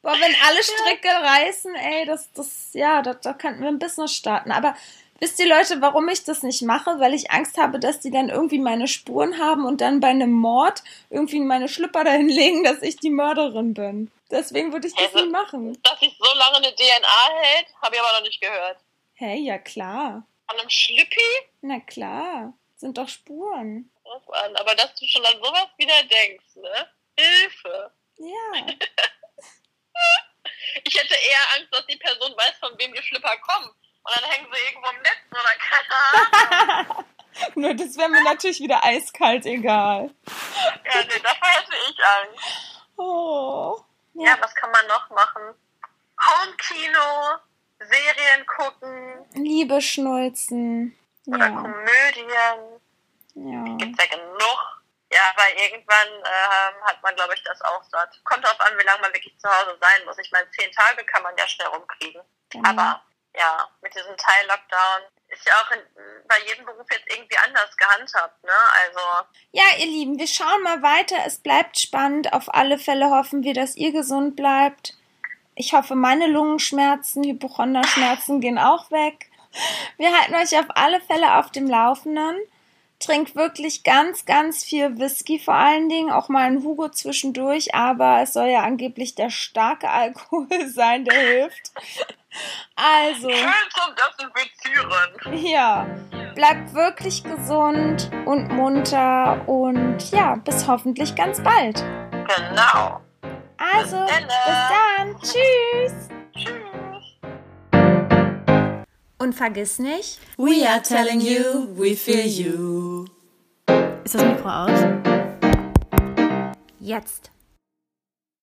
Boah, wenn alle Stricke reißen, ey, das, das, ja, da, da könnten wir ein Business starten. Aber wisst ihr Leute, warum ich das nicht mache? Weil ich Angst habe, dass die dann irgendwie meine Spuren haben und dann bei einem Mord irgendwie meine Schlüpper dahin legen, dass ich die Mörderin bin. Deswegen würde ich das Also- nie machen. Dass sich so lange eine DNA hält, habe ich aber noch nicht gehört. Hey, ja klar. An einem Schlüppi? Na klar. Sind doch Spuren. An. Aber dass du schon an sowas wieder denkst, ne? Hilfe. Ja. Ich hätte eher Angst, dass die Person weiß, von wem die Schlüpper kommen. Und dann hängen sie irgendwo im Netz oder keine Ahnung. Nur das wäre mir natürlich wieder eiskalt egal. Ja, nee, davor hätte ich Angst. Oh. Ja, was kann man noch machen? Homekino, Serien gucken Liebe Schnulzen. oder Ja. Komödien. Ja. Gibt's ja genug. Ja, aber irgendwann ähm, hat man, glaube ich, das auch satt. Kommt drauf an, wie lange man wirklich zu Hause sein muss. Ich meine, zehn Tage kann man ja schnell rumkriegen. Genau. Aber ja, mit diesem Teil-Lockdown ist ja auch in, bei jedem Beruf jetzt irgendwie anders gehandhabt, ne? Also. Ja, ihr Lieben, wir schauen mal weiter. Es bleibt spannend. Auf alle Fälle hoffen wir, dass ihr gesund bleibt. Ich hoffe, meine Lungenschmerzen, Hypochonderschmerzen gehen auch weg. Wir halten euch auf alle Fälle auf dem Laufenden. Trinkt wirklich ganz, ganz viel Whisky vor allen Dingen, auch mal ein Hugo zwischendurch, aber es soll ja angeblich der starke Alkohol sein, der hilft. Also. Schön zum Desinfizieren. Ja, bleibt wirklich gesund und munter und ja, bis hoffentlich ganz bald. Genau. Also, Bis dann. bis dann. Tschüss. Tschüss. Und vergiss nicht, We are telling you, we feel you. Ist das Mikro aus? jetzt.